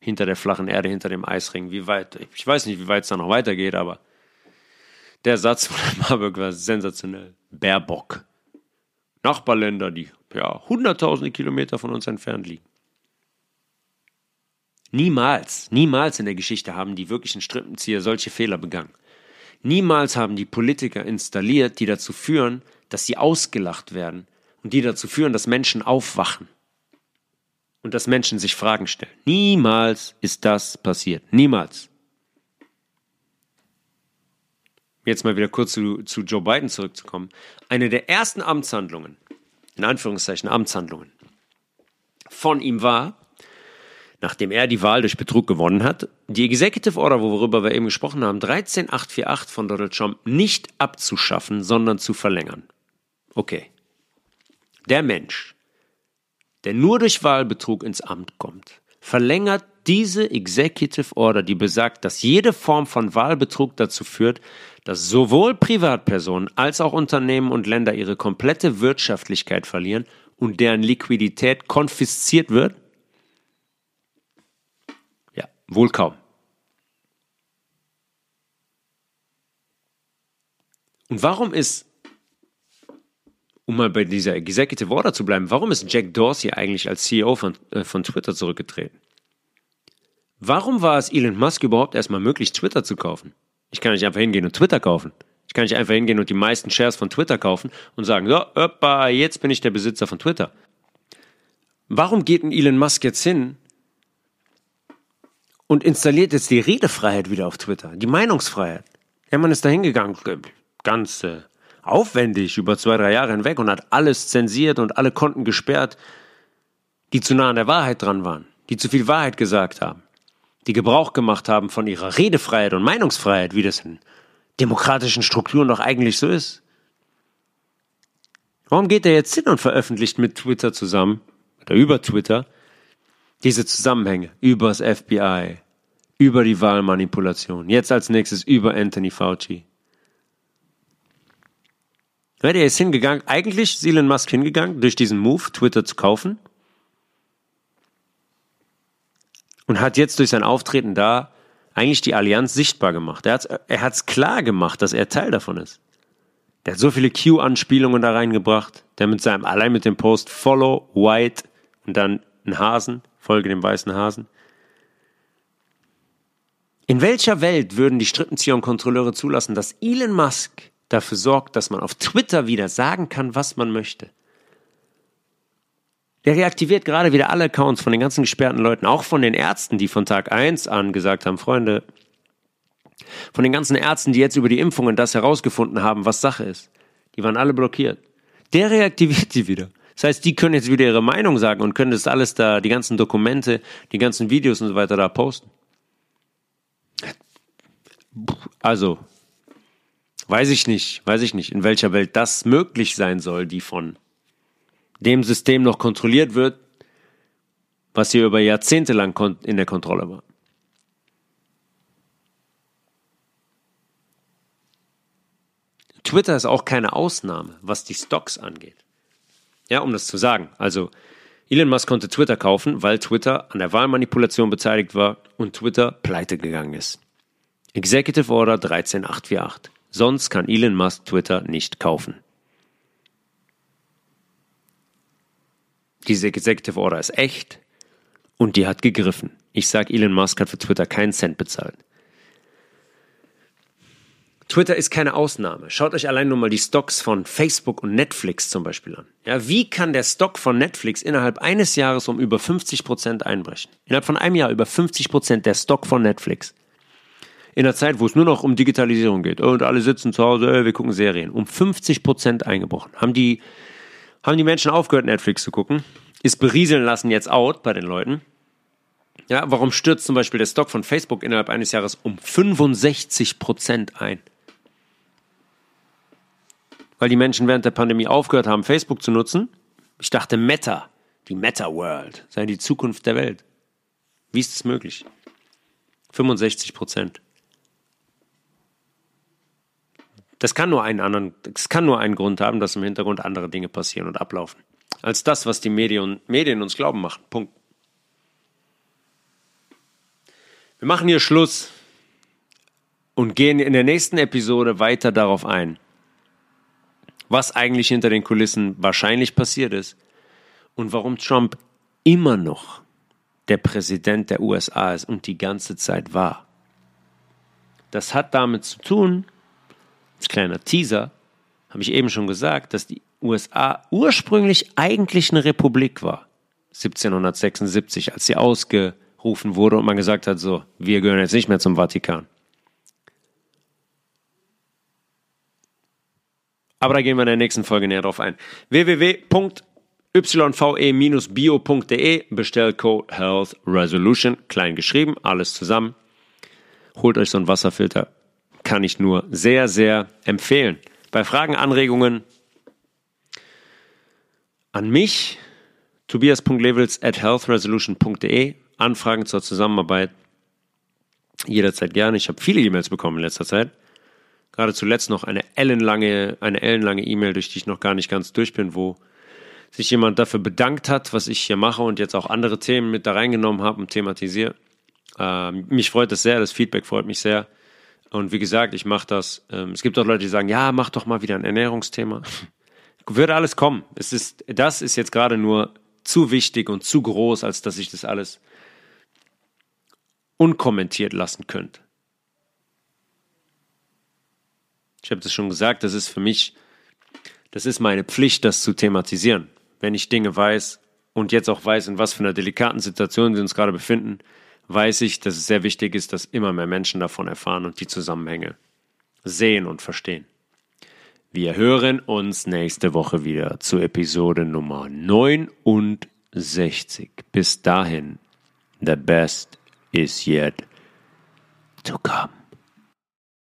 Hinter der flachen Erde, hinter dem Eisring, wie weit, ich weiß nicht, wie weit es da noch weitergeht, aber der Satz von Marburg war sensationell. Baerbock. Nachbarländer, die ja hunderttausende Kilometer von uns entfernt liegen. Niemals, niemals in der Geschichte haben die wirklichen Strippenzieher solche Fehler begangen. Niemals haben die Politiker installiert, die dazu führen, dass sie ausgelacht werden und die dazu führen, dass Menschen aufwachen. Und dass Menschen sich Fragen stellen. Niemals ist das passiert. Niemals. Jetzt mal wieder kurz zu, zu Joe Biden zurückzukommen. Eine der ersten Amtshandlungen, in Anführungszeichen Amtshandlungen, von ihm war, nachdem er die Wahl durch Betrug gewonnen hat, die Executive Order, worüber wir eben gesprochen haben, 13848 von Donald Trump nicht abzuschaffen, sondern zu verlängern. Okay. Der Mensch, der nur durch Wahlbetrug ins Amt kommt, verlängert diese Executive Order, die besagt, dass jede Form von Wahlbetrug dazu führt, dass sowohl Privatpersonen als auch Unternehmen und Länder ihre komplette Wirtschaftlichkeit verlieren und deren Liquidität konfisziert wird? Ja, wohl kaum. Und warum ist um mal bei dieser Executive Order zu bleiben, warum ist Jack Dorsey eigentlich als CEO von, äh, von Twitter zurückgetreten? Warum war es Elon Musk überhaupt erstmal möglich, Twitter zu kaufen? Ich kann nicht einfach hingehen und Twitter kaufen. Ich kann nicht einfach hingehen und die meisten Shares von Twitter kaufen und sagen, so, opa, jetzt bin ich der Besitzer von Twitter. Warum geht ein Elon Musk jetzt hin und installiert jetzt die Redefreiheit wieder auf Twitter, die Meinungsfreiheit? Ja, man ist da hingegangen, ganz äh, aufwendig über zwei, drei Jahre hinweg und hat alles zensiert und alle Konten gesperrt, die zu nah an der Wahrheit dran waren, die zu viel Wahrheit gesagt haben, die Gebrauch gemacht haben von ihrer Redefreiheit und Meinungsfreiheit, wie das in demokratischen Strukturen doch eigentlich so ist. Warum geht er jetzt hin und veröffentlicht mit Twitter zusammen oder über Twitter diese Zusammenhänge über das FBI, über die Wahlmanipulation, jetzt als nächstes über Anthony Fauci? Ja, der ist hingegangen, eigentlich ist Elon Musk hingegangen, durch diesen Move, Twitter zu kaufen. Und hat jetzt durch sein Auftreten da eigentlich die Allianz sichtbar gemacht. Er hat hat's klar gemacht, dass er Teil davon ist. Der hat so viele Q-Anspielungen da reingebracht. Der mit seinem, allein mit dem Post Follow White und dann ein Hasen, folge dem weißen Hasen. In welcher Welt würden die Strippenzieher und Kontrolleure zulassen, dass Elon Musk dafür sorgt, dass man auf Twitter wieder sagen kann, was man möchte. Der reaktiviert gerade wieder alle Accounts von den ganzen gesperrten Leuten, auch von den Ärzten, die von Tag 1 an gesagt haben, Freunde, von den ganzen Ärzten, die jetzt über die Impfungen das herausgefunden haben, was Sache ist. Die waren alle blockiert. Der reaktiviert die wieder. Das heißt, die können jetzt wieder ihre Meinung sagen und können das alles da, die ganzen Dokumente, die ganzen Videos und so weiter da posten. Also, Weiß ich nicht, weiß ich nicht, in welcher Welt das möglich sein soll, die von dem System noch kontrolliert wird, was hier über Jahrzehnte lang in der Kontrolle war. Twitter ist auch keine Ausnahme, was die Stocks angeht. Ja, um das zu sagen. Also, Elon Musk konnte Twitter kaufen, weil Twitter an der Wahlmanipulation beteiligt war und Twitter pleite gegangen ist. Executive Order 13848. Sonst kann Elon Musk Twitter nicht kaufen. Diese Executive Order ist echt und die hat gegriffen. Ich sage, Elon Musk hat für Twitter keinen Cent bezahlt. Twitter ist keine Ausnahme. Schaut euch allein nur mal die Stocks von Facebook und Netflix zum Beispiel an. Ja, wie kann der Stock von Netflix innerhalb eines Jahres um über 50 Prozent einbrechen? Innerhalb von einem Jahr über 50 Prozent der Stock von Netflix in einer Zeit, wo es nur noch um Digitalisierung geht und alle sitzen zu Hause, äh, wir gucken Serien, um 50 Prozent eingebrochen. Haben die, haben die Menschen aufgehört, Netflix zu gucken? Ist berieseln lassen jetzt out bei den Leuten? Ja, warum stürzt zum Beispiel der Stock von Facebook innerhalb eines Jahres um 65 Prozent ein? Weil die Menschen während der Pandemie aufgehört haben, Facebook zu nutzen. Ich dachte, Meta, die Meta World, sei die Zukunft der Welt. Wie ist es möglich? 65 Prozent. Das kann nur einen anderen, das kann nur einen Grund haben, dass im Hintergrund andere Dinge passieren und ablaufen. Als das, was die Medien, Medien uns glauben machen. Punkt. Wir machen hier Schluss und gehen in der nächsten Episode weiter darauf ein, was eigentlich hinter den Kulissen wahrscheinlich passiert ist und warum Trump immer noch der Präsident der USA ist und die ganze Zeit war. Das hat damit zu tun, als kleiner Teaser, habe ich eben schon gesagt, dass die USA ursprünglich eigentlich eine Republik war. 1776, als sie ausgerufen wurde und man gesagt hat, so, wir gehören jetzt nicht mehr zum Vatikan. Aber da gehen wir in der nächsten Folge näher drauf ein. www.yve-bio.de Bestellcode Health Resolution, klein geschrieben, alles zusammen. Holt euch so einen Wasserfilter. Kann ich nur sehr, sehr empfehlen. Bei Fragen, Anregungen an mich, tobias.levels at healthresolution.de, Anfragen zur Zusammenarbeit jederzeit gerne. Ich habe viele E-Mails bekommen in letzter Zeit. Gerade zuletzt noch eine ellenlange, eine ellenlange E-Mail, durch die ich noch gar nicht ganz durch bin, wo sich jemand dafür bedankt hat, was ich hier mache und jetzt auch andere Themen mit da reingenommen habe und thematisiere. Ähm, mich freut das sehr, das Feedback freut mich sehr. Und wie gesagt, ich mache das. Ähm, es gibt auch Leute, die sagen, ja, mach doch mal wieder ein Ernährungsthema. Würde alles kommen. Es ist, das ist jetzt gerade nur zu wichtig und zu groß, als dass ich das alles unkommentiert lassen könnte. Ich habe das schon gesagt, das ist für mich, das ist meine Pflicht, das zu thematisieren. Wenn ich Dinge weiß und jetzt auch weiß, in was für einer delikaten Situation wir uns gerade befinden, weiß ich, dass es sehr wichtig ist, dass immer mehr Menschen davon erfahren und die Zusammenhänge sehen und verstehen. Wir hören uns nächste Woche wieder zu Episode Nummer 69. Bis dahin, the best is yet to come.